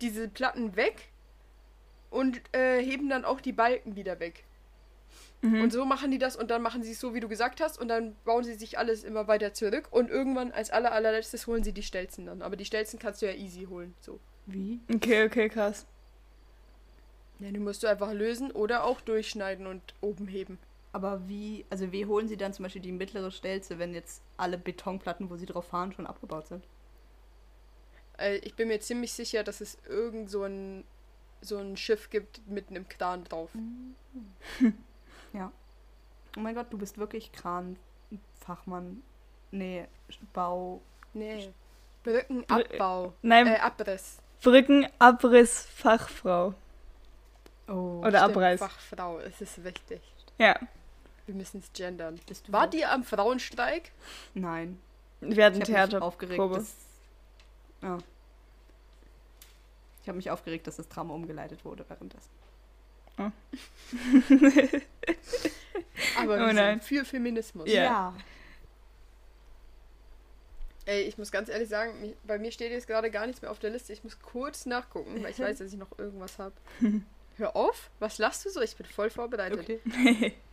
diese Platten weg und äh, heben dann auch die Balken wieder weg. Mhm. Und so machen die das und dann machen sie es so, wie du gesagt hast, und dann bauen sie sich alles immer weiter zurück und irgendwann als aller allerletztes holen sie die Stelzen dann. Aber die Stelzen kannst du ja easy holen. So. Wie? Okay, okay, krass. Ja, die musst du einfach lösen oder auch durchschneiden und oben heben. Aber wie, also wie holen sie dann zum Beispiel die mittlere Stelze, wenn jetzt alle Betonplatten, wo sie drauf fahren, schon abgebaut sind? Äh, ich bin mir ziemlich sicher, dass es irgend so ein, so ein Schiff gibt mit einem Kran drauf. Ja. Oh mein Gott, du bist wirklich Kranfachmann. Nee, Bau. Nee. Brückenabbau. Nein, Äh, Abriss. Brückenabrissfachfrau. Oh. Oder Stimmt, Abreiß. Fachfrau, es ist wichtig. Ja, Wir müssen es gendern. Bist du Wart so- ihr am Frauenstreik? Nein. wir hatten Ich habe mich aufgeregt, dass. Ja. Ich habe mich aufgeregt, dass das Drama umgeleitet wurde währenddessen. Aber Oh wir nein. sind für Feminismus. Ja. Ey, ich muss ganz ehrlich sagen, bei mir steht jetzt gerade gar nichts mehr auf der Liste. Ich muss kurz nachgucken, weil ich weiß, dass ich noch irgendwas habe. Hör auf, was lachst du so? Ich bin voll vorbereitet. Okay.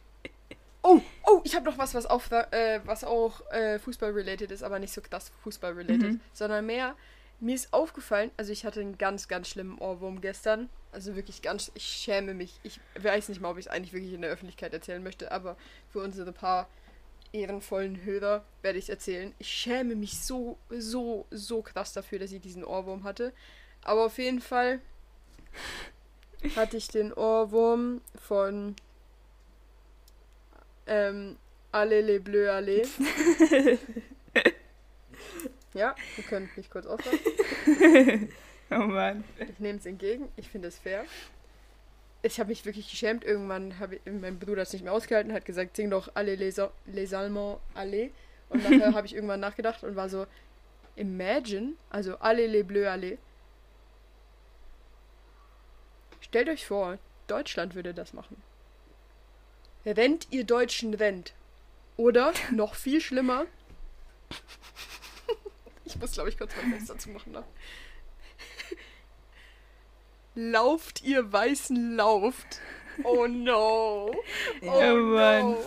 Oh, oh, ich habe noch was, was auch, äh, was auch äh, Fußball-related ist, aber nicht so krass Fußball-related, Mhm. sondern mehr. Mir ist aufgefallen, also ich hatte einen ganz, ganz schlimmen Ohrwurm gestern. Also wirklich ganz, ich schäme mich. Ich weiß nicht mal, ob ich es eigentlich wirklich in der Öffentlichkeit erzählen möchte, aber für unsere paar ehrenvollen Hörer werde ich es erzählen. Ich schäme mich so, so, so krass dafür, dass ich diesen Ohrwurm hatte. Aber auf jeden Fall hatte ich den Ohrwurm von ähm, Allez les Bleus, allez. ja, ihr könnt mich kurz aufhören. oh Mann. Ich nehme es entgegen. Ich finde es fair. Ich habe mich wirklich geschämt. Irgendwann habe ich, mein Bruder es nicht mehr ausgehalten, hat gesagt, sing doch Allez les, les Allemands, allez. Und nachher habe ich irgendwann nachgedacht und war so, imagine, also Allez les Bleus, allez. Stellt euch vor, Deutschland würde das machen. Rennt ihr Deutschen rennt. Oder, noch viel schlimmer, ich muss, glaube ich, kurz mein Fenster zu machen. Ne? Lauft ihr Weißen, lauft. Oh no. Oh Mann. no.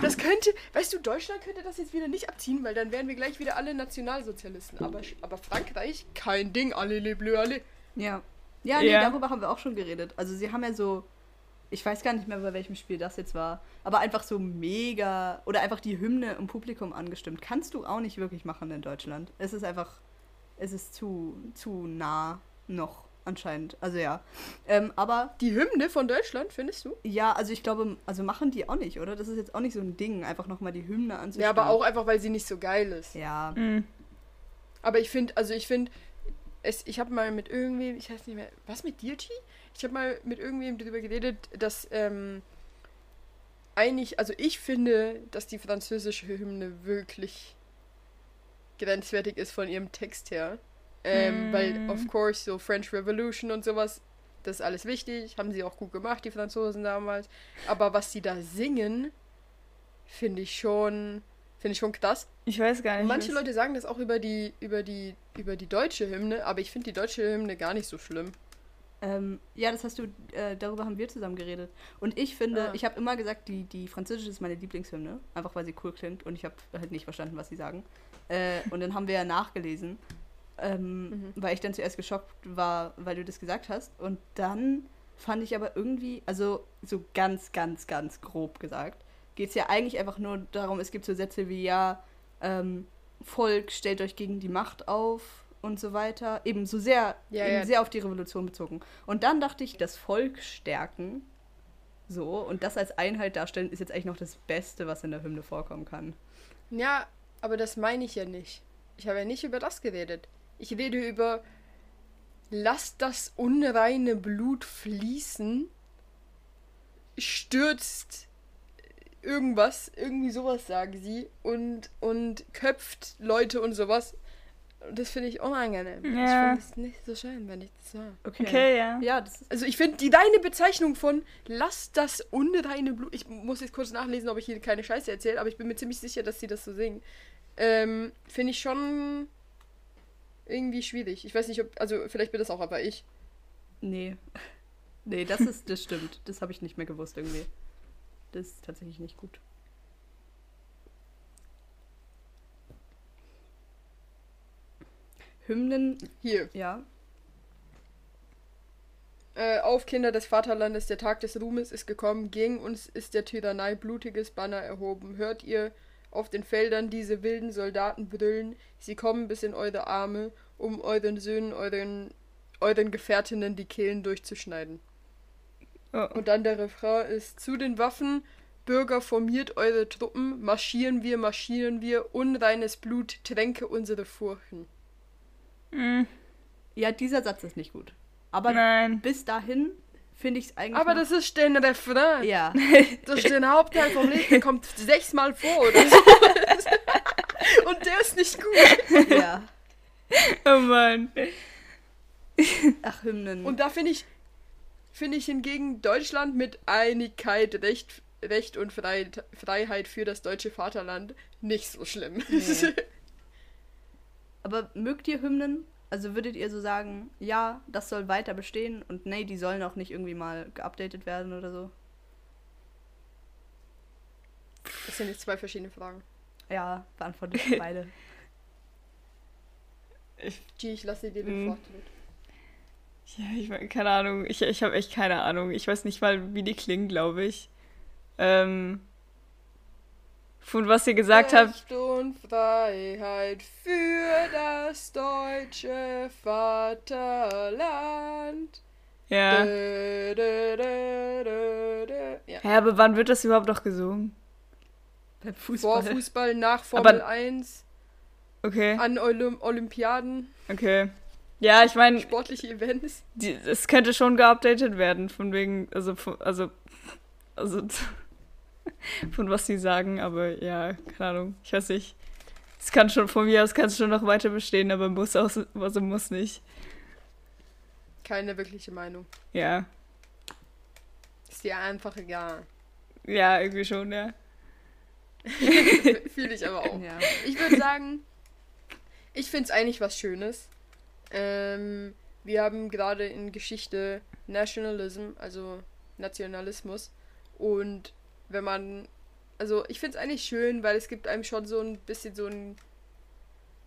Das könnte, weißt du, Deutschland könnte das jetzt wieder nicht abziehen, weil dann wären wir gleich wieder alle Nationalsozialisten. Aber, aber Frankreich, kein Ding, alle les bleus, alle. Ja. Ja, nee, Ja. darüber haben wir auch schon geredet. Also sie haben ja so, ich weiß gar nicht mehr, bei welchem Spiel das jetzt war, aber einfach so mega oder einfach die Hymne im Publikum angestimmt. Kannst du auch nicht wirklich machen in Deutschland. Es ist einfach, es ist zu, zu nah noch anscheinend. Also ja. Ähm, aber Die Hymne von Deutschland, findest du? ja, also ich glaube, also machen die auch nicht, oder? Das ist jetzt auch nicht so ein Ding, einfach nochmal die Hymne anzustimmen. Ja, aber auch einfach, weil sie nicht so geil ist. Ja. Mhm. Aber ich finde, also ich finde, es, ich habe mal mit irgendwem, ich weiß nicht mehr, was mit dir, T? Ich habe mal mit irgendwem darüber geredet, dass ähm, eigentlich, also ich finde, dass die französische Hymne wirklich grenzwertig ist von ihrem Text her. Ähm, Mm. Weil, of course, so French Revolution und sowas, das ist alles wichtig, haben sie auch gut gemacht, die Franzosen damals. Aber was sie da singen, finde ich schon, finde ich schon krass. Ich weiß gar nicht. Manche Leute sagen das auch über die, über die, über die deutsche Hymne, aber ich finde die deutsche Hymne gar nicht so schlimm. Ähm, ja, das hast du, äh, darüber haben wir zusammen geredet. Und ich finde, Ah. ich habe immer gesagt, die, die französische ist meine Lieblingshymne, einfach weil sie cool klingt und ich habe halt nicht verstanden, was sie sagen. Äh, und dann haben wir ja nachgelesen Ähm, Mhm. Weil ich dann zuerst geschockt war, weil du das gesagt hast. Und dann fand ich aber irgendwie, also so ganz, ganz, ganz grob gesagt, geht es ja eigentlich einfach nur darum, es gibt so Sätze wie ja, ähm, Volk, stellt euch gegen die Macht auf und so weiter. Eben so sehr, Ja, eben ja. sehr auf die Revolution bezogen. Und dann dachte ich, das Volk stärken, so, und das als Einheit darstellen, ist jetzt eigentlich noch das Beste, was in der Hymne vorkommen kann. Ja, aber das meine ich ja nicht. Ich habe ja nicht über das geredet. Ich rede über lasst das unreine Blut fließen, stürzt irgendwas, irgendwie sowas sagen sie und und köpft Leute und sowas. Das finde ich unangenehm. Ja. Ich finde es nicht so schön, wenn ich das sage. Okay, ja. Ja, das ist Also ich finde die deine Bezeichnung von lass das unreine Blut. Ich muss jetzt kurz nachlesen, ob ich hier keine Scheiße erzähle, aber ich bin mir ziemlich sicher, dass sie das so singen. Ähm, finde ich schon irgendwie schwierig. Ich weiß nicht, ob. Also vielleicht bin das auch aber ich. Nee. Nee, das ist, das stimmt. Das habe ich nicht mehr gewusst irgendwie. Das ist tatsächlich nicht gut. Hymnen, Hier. ja. Äh, auf Kinder des Vaterlandes, der Tag des Ruhmes ist gekommen, gegen uns ist der Tyrannei blutiges Banner erhoben. Hört ihr auf den Feldern diese wilden Soldaten brüllen, sie kommen bis in eure Arme, um euren Söhnen, euren, euren Gefährtinnen die Kehlen durchzuschneiden. Oh. Und dann der Refrain ist zu den Waffen, Bürger formiert eure Truppen, marschieren wir, marschieren wir, unreines Blut tränke unsere Furchen. Mm, Ja, dieser Satz ist nicht gut. Aber nein. bis dahin finde ich es eigentlich. Aber das ist der Refrain. Ja. Das ist der Hauptteil vom Lied, der kommt sechsmal vor oder so. Und der ist nicht gut. ja. Oh Mann. Ach, Hymnen. Und da finde ich, finde ich hingegen Deutschland mit Einigkeit, Recht, Recht und Freiheit, Freiheit für das deutsche Vaterland nicht so schlimm. Nee. Aber mögt ihr Hymnen? Also würdet ihr so sagen, ja, das soll weiter bestehen und nee, die sollen auch nicht irgendwie mal geupdatet werden oder so? Das sind jetzt zwei verschiedene Fragen. Ja, beantwortet ihr beide. G, ich lasse dir den Mhm. Vortritt. Ja, ich meine, keine Ahnung. Ich, ich habe echt keine Ahnung. Ich weiß nicht mal, wie die klingen, glaube ich. Ähm, von was ihr gesagt habt. Recht und Freiheit für das deutsche Vaterland. Ja. Dö, dö, dö. Ja. Hä, aber wann wird das überhaupt noch gesungen? Beim Vor Fußball. Fußball, nach Formel Aber- 1, Okay, an Olym Olympiaden, okay. Ja, ich meine, sportliche Events. es könnte schon geupdatet werden, von wegen, also, also, also, von was sie sagen, aber ja, keine Ahnung, ich weiß nicht. Es kann schon, von mir aus kann es schon noch weiter bestehen, aber muss auch, also muss nicht. Keine wirkliche Meinung. Ja, Ist dir einfach egal. ja, irgendwie schon, ja. Fühle ich aber auch. Ja. Ich würde sagen, ich finde es eigentlich was Schönes. Ähm, wir haben gerade in Geschichte Nationalism, also Nationalismus. Und wenn man, also ich finde es eigentlich schön, weil es gibt einem schon so ein bisschen so ein,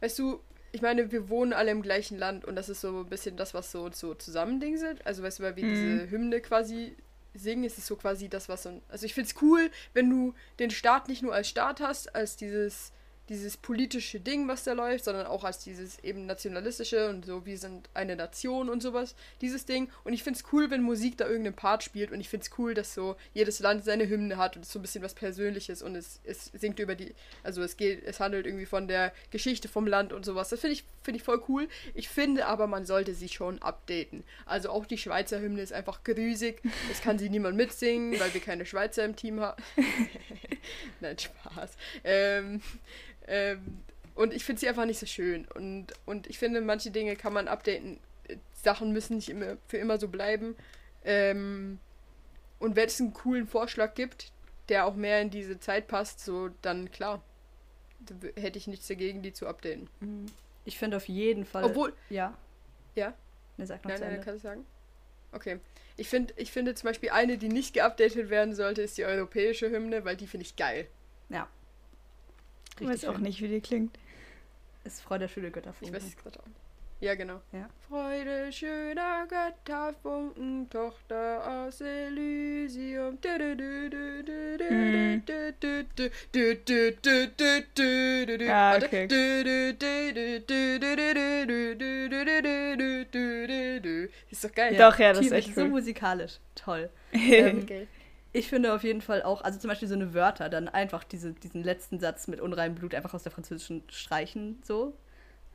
weißt du, ich meine, wir wohnen alle im gleichen Land und das ist so ein bisschen das, was so, so zusammendingselt. Also weißt du, weil wir Mhm. diese Hymne quasi singen, ist es so quasi das, was so ein, also ich finde es cool, wenn du den Staat nicht nur als Staat hast, als dieses dieses politische Ding, was da läuft, sondern auch als dieses eben nationalistische und so, wir sind eine Nation und sowas, dieses Ding. Und ich finde es cool, wenn Musik da irgendeinen Part spielt und ich finde es cool, dass so jedes Land seine Hymne hat und es so ein bisschen was Persönliches und es, es singt über die, also es geht, es handelt irgendwie von der Geschichte vom Land und sowas. Das finde ich, finde ich voll cool. Ich finde aber, man sollte sie schon updaten. Also auch die Schweizer Hymne ist einfach grüßig. Es kann sie niemand mitsingen, weil wir keine Schweizer im Team haben. Nein, Spaß. Ähm, ähm, und ich finde sie einfach nicht so schön. Und, und ich finde, manche Dinge kann man updaten. Äh, Sachen müssen nicht immer für immer so bleiben. Ähm, und wenn es einen coolen Vorschlag gibt, der auch mehr in diese Zeit passt, so dann klar. Hätte ich nichts dagegen, die zu updaten. Mhm. Ich finde auf jeden Fall. Obwohl. Ja. Ja? Ne, sag noch Nein, zu nein, Ende. kannst du sagen? Okay. Ich, find, ich finde zum Beispiel eine, die nicht geupdatet werden sollte, ist die europäische Hymne, weil die finde ich geil. Ja. Ich weiß auch schön. nicht, wie die klingt. Ist Freude schöne Götterfunken. Ich weiß es gerade auch. Ja, genau. Ja. Freude schöner Götterfunken, Tochter aus Elysium. Ah, okay. Ist doch geil. Doch, ja, das ist echt cool. so musikalisch. Toll. okay. Ich finde auf jeden Fall auch, also zum Beispiel so eine Wörter, dann einfach diese, diesen letzten Satz mit unreinem Blut einfach aus der französischen streichen, so.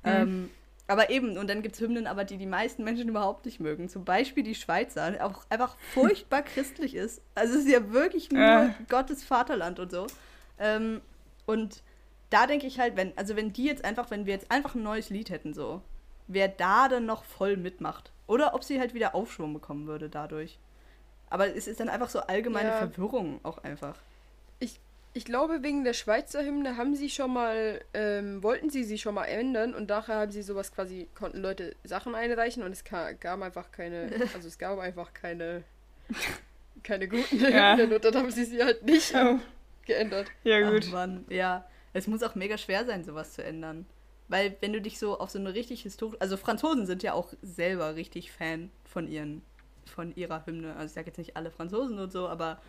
Ähm, aber eben, und dann gibt es Hymnen, aber die die meisten Menschen überhaupt nicht mögen. Zum Beispiel die Schweizer, auch einfach furchtbar christlich ist. Also es ist ja wirklich nur Ja. Gottes Vaterland und so. Ähm, und da denke ich halt, wenn, also wenn die jetzt einfach, wenn wir jetzt einfach ein neues Lied hätten, so, wer da dann noch voll mitmacht. Oder ob sie halt wieder Aufschwung bekommen würde dadurch. Aber es ist dann einfach so allgemeine Ja. Verwirrung auch einfach. Ich glaube, wegen der Schweizer Hymne haben sie schon mal, ähm, wollten sie sie schon mal ändern und nachher haben sie sowas quasi, konnten Leute Sachen einreichen und es gab einfach keine, also es gab einfach keine, keine guten Ja. Hymnen und dann haben sie sie halt nicht oh, geändert. ja, gut. Ach Mann, ja. Es muss auch mega schwer sein, sowas zu ändern. Weil wenn du dich so auf so eine richtig historische... Also Franzosen sind ja auch selber richtig Fan von ihren, von ihrer Hymne. Also ich sage jetzt nicht alle Franzosen und so, aber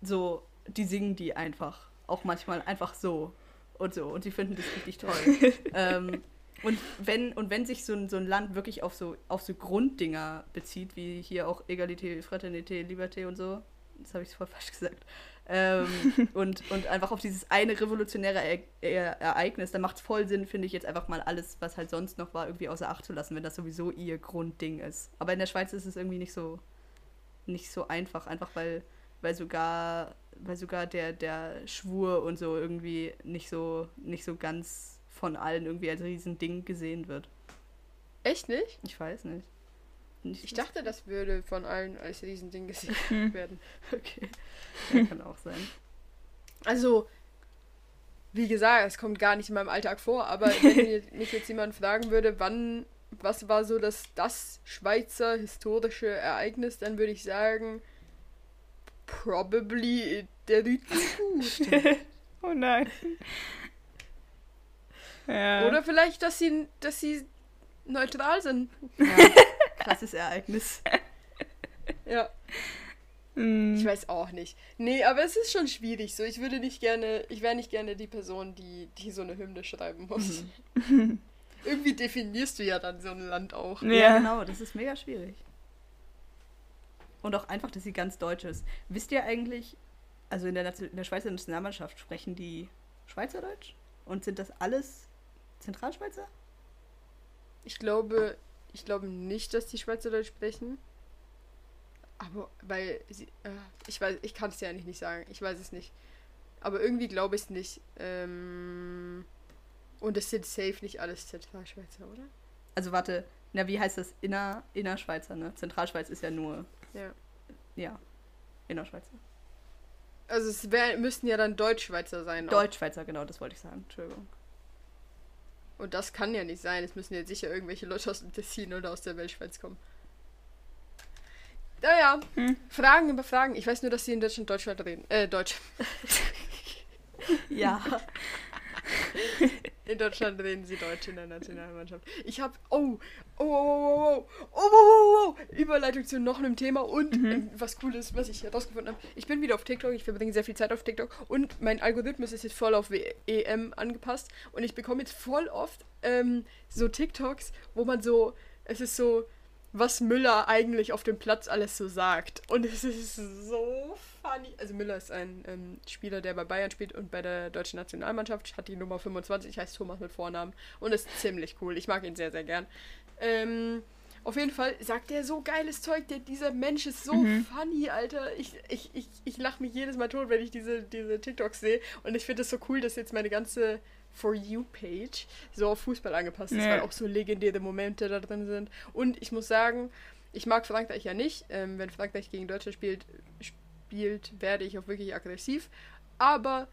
so, die singen die einfach. Auch manchmal einfach so und so. Und die finden das richtig toll. ähm, und wenn, und wenn sich so ein, so ein Land wirklich auf so, auf so Grunddinger bezieht, wie hier auch Egalité, Fraternité, Liberté und so, das habe ich voll falsch gesagt, ähm, und, und einfach auf dieses eine revolutionäre e e Ereignis, dann macht es voll Sinn, finde ich, jetzt einfach mal alles, was halt sonst noch war, irgendwie außer Acht zu lassen, wenn das sowieso ihr Grundding ist. Aber in der Schweiz ist es irgendwie nicht so, nicht so einfach, einfach weil, weil sogar, weil sogar der, der Schwur und so irgendwie nicht so, nicht so ganz von allen irgendwie als Riesending gesehen wird. Echt nicht? Ich weiß nicht. Nicht Ich dachte, das würde von allen als Riesending gesehen Hm. werden. Okay. Ja, kann auch sein. Also, wie gesagt, es kommt gar nicht in meinem Alltag vor, aber wenn mich jetzt jemand fragen würde, wann, was war so das, das Schweizer historische Ereignis, dann würde ich sagen, probably der Rüttenbuch. Oh nein. Ja. Oder vielleicht, dass sie, dass sie neutral sind. Ja, krasses Ereignis. Ja, Hm. ich weiß auch nicht. Nee, aber es ist schon schwierig. So, ich würde nicht gerne, ich wäre nicht gerne die Person, die, die so eine Hymne schreiben muss. Irgendwie definierst du ja dann so ein Land auch. Ja. Ja. genau, das ist mega schwierig. Und auch einfach, dass sie ganz deutsch ist. Wisst ihr eigentlich, also in der, Nation- in der Schweizer Nationalmannschaft sprechen die Schweizerdeutsch? Und sind das alles Zentralschweizer? Ich glaube, ich glaube nicht, dass die Schweizerdeutsch sprechen. Aber weil sie, äh, ich weiß, ich kann es dir eigentlich nicht sagen. Ich weiß es nicht. Aber irgendwie glaube ich es nicht. Ähm, und es sind safe nicht alles Zentralschweizer, oder? Also warte, na wie heißt das? Inner, Innerschweizer, ne? Zentralschweiz ist ja nur, Ja. ja, Innerschweizer. Also es wär, müssten ja dann Deutschschweizer sein. auch. Deutschschweizer, genau, das wollte ich sagen. Entschuldigung. Und das kann ja nicht sein. Es müssen jetzt sicher irgendwelche Leute aus dem Tessin oder aus der Weltschweiz kommen. Naja, Hm. Fragen über Fragen. Ich weiß nur, dass sie in Deutschland Deutschland reden. Äh, Deutsch. Ja. In Deutschland reden sie Deutsch in der Nationalmannschaft. Ich habe oh, oh, oh, oh, oh, oh, oh, oh, oh, Überleitung zu noch einem Thema und ähm, was cool ist, was ich herausgefunden habe. Ich bin wieder auf TikTok, ich verbringe sehr viel Zeit auf TikTok und mein Algorithmus ist jetzt voll auf EM angepasst und ich bekomme jetzt voll oft ähm, so TikToks, wo man so, es ist so, was Müller eigentlich auf dem Platz alles so sagt. Und es ist so funny. Also Müller ist ein ähm, Spieler, der bei Bayern spielt und bei der deutschen Nationalmannschaft hat die Nummer 25, heißt Thomas mit Vornamen und ist ziemlich cool. Ich mag ihn sehr, sehr gern. Ähm, auf jeden Fall sagt er so geiles Zeug. Der, dieser Mensch ist so funny, Alter. Ich, ich, ich, ich lache mich jedes Mal tot, wenn ich diese, diese TikToks sehe. Und ich finde es so cool, dass jetzt meine ganze For You-Page so auf Fußball angepasst ist, Ja. weil auch so legendäre Momente da drin sind. Und ich muss sagen, ich mag Frankreich ja nicht. Ähm, wenn Frankreich gegen Deutschland spielt, spielt, werde ich auch wirklich aggressiv. Aber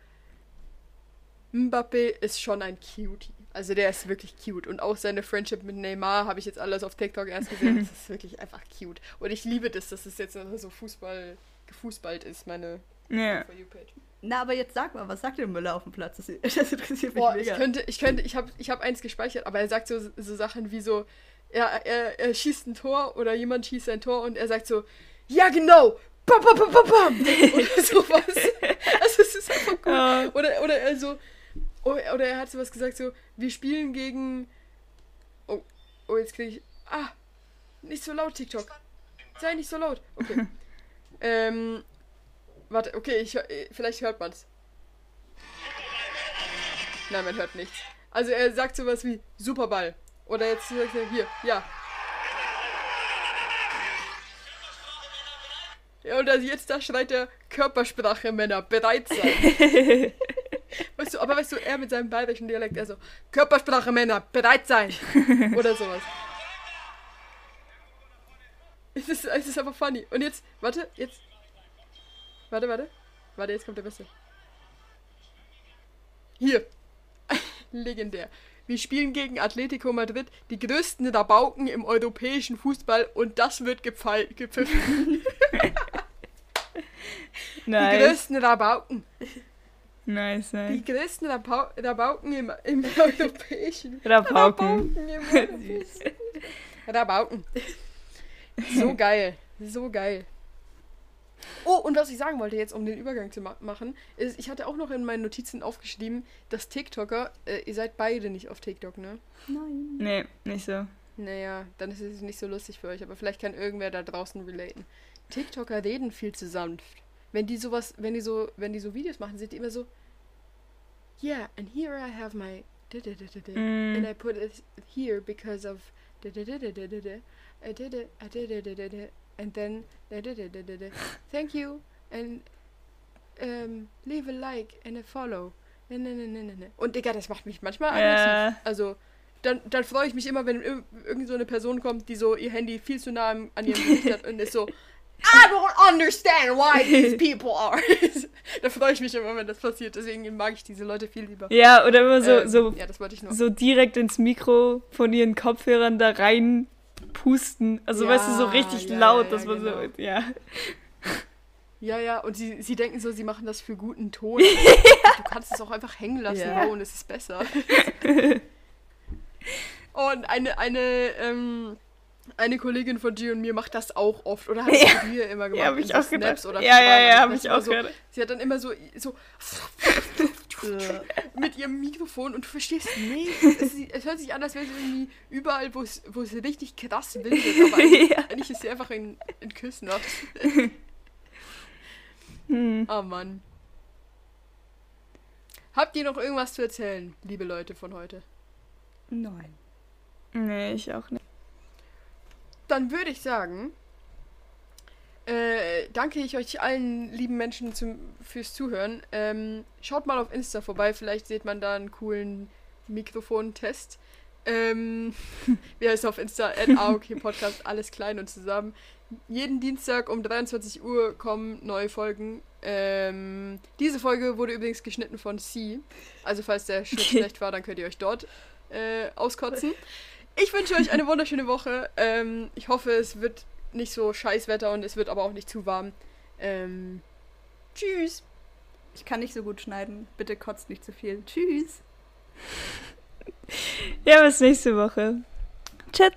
Mbappé ist schon ein Cutie. Also der ist wirklich cute. Und auch seine Friendship mit Neymar habe ich jetzt alles auf TikTok erst gesehen. Das ist wirklich einfach cute. Und ich liebe das, dass es jetzt so Fußball gefußballt ist, meine Ja. For You-Page. Na, aber jetzt sag mal, was sagt denn Müller auf dem Platz? Das, das interessiert mich Boah, ich mega. könnte, ich könnte, ich habe ich hab eins gespeichert, aber er sagt so, so Sachen wie so, er, er, er schießt ein Tor oder jemand schießt ein Tor und er sagt so, ja genau, bam, bam, bam, bam, bam. oder sowas. Also es ist einfach cool. Ja. Oder, oder er so, oder oder er hat sowas gesagt so, wir spielen gegen, oh, oh jetzt kriege ich, ah, nicht so laut TikTok. Sei nicht so laut. Okay. ähm, warte, okay, ich, äh, vielleicht hört man's. Nein, man hört nichts. Also er sagt sowas wie Superball. Oder jetzt sagt er hier, ja. Ja, und also jetzt da schreit er Körpersprache Männer, bereit sein. weißt du, aber weißt du, er mit seinem bayerischen Dialekt, also Körpersprache Männer, bereit sein. Oder sowas. Es ist, es ist aber funny. Und jetzt, warte, jetzt. Warte, warte. Warte, jetzt kommt der Beste. Hier. Legendär. Wir spielen gegen Atletico Madrid, die größten Rabauken im europäischen Fußball und das wird gepfiffen. Die Nice. größten Rabauken. Nice, Die nice. größten Rabau Rabauken im, im europäischen Rabauken. im europäischen Rabauken. So geil. So geil. Oh, und was ich sagen wollte jetzt, um den Übergang zu ma machen, ist, ich hatte auch noch in meinen Notizen aufgeschrieben, dass TikToker, äh, ihr seid beide nicht auf TikTok, ne? Nein. Nee, nicht so. Naja, dann ist es nicht so lustig für euch, aber vielleicht kann irgendwer da draußen relaten. TikToker reden viel zu sanft. Wenn die sowas, wenn die so, wenn die so Videos machen, sind die immer so, yeah, and here I have my da da da da da, Mm. and I put it here because of and then da da da thank you, and um, leave a like and a follow. Ne, ne, ne, ne, ne. Und Digga, das macht mich manchmal aggressiv. Also, dann, dann freue ich mich immer, wenn ir- irgend so eine Person kommt, die so ihr Handy viel zu nah an ihrem Gesicht hat und ist so, I don't understand why these people are. da freue ich mich immer, wenn das passiert. Deswegen mag ich diese Leute viel lieber. Ja, oder immer so, Ähm, so, ja, so direkt ins Mikro von ihren Kopfhörern da rein pusten. Also Ja, weißt du, so richtig ja, laut, dass man genau. so, ja. Ja, ja, und sie, sie denken so, sie machen das für guten Ton. Du kannst es auch einfach hängen lassen, Ja. oh, und es ist besser. und eine, eine, ähm, eine Kollegin von G und mir macht das auch oft. Oder hat es Ja. früher immer gemacht. Ja, hab ich so auch Snaps gedacht. Ja, ja, ja, hab weiß ich auch so, gehört. Sie hat dann immer so, so Äh, mit ihrem Mikrofon und du verstehst nichts. Es, es hört sich an, als wäre sie irgendwie überall, wo es, wo es richtig krass windet. Aber eigentlich, Ja. eigentlich ist sie einfach in, in Küsnacht. Hm. Oh Mann. Habt ihr noch irgendwas zu erzählen, liebe Leute von heute? Nein. Nee, ich auch nicht. Dann würde ich sagen, äh, danke ich euch allen lieben Menschen zum, fürs Zuhören. Ähm, schaut mal auf Insta vorbei, vielleicht seht man da einen coolen Mikrofontest. Ähm, wie heißt auf Insta? AOK Podcast, alles klein und zusammen. Jeden Dienstag um 23 Uhr kommen neue Folgen. Ähm, diese Folge wurde übrigens geschnitten von C. Also falls der Schnitt schlecht war, dann könnt ihr euch dort äh, auskotzen. Ich wünsche euch eine wunderschöne Woche. Ähm, ich hoffe, es wird nicht so scheiß Wetter und es wird aber auch nicht zu warm. Ähm, tschüss. Ich kann nicht so gut schneiden. Bitte kotzt nicht zu viel. Tschüss. Ja, bis nächste Woche. Tschüss.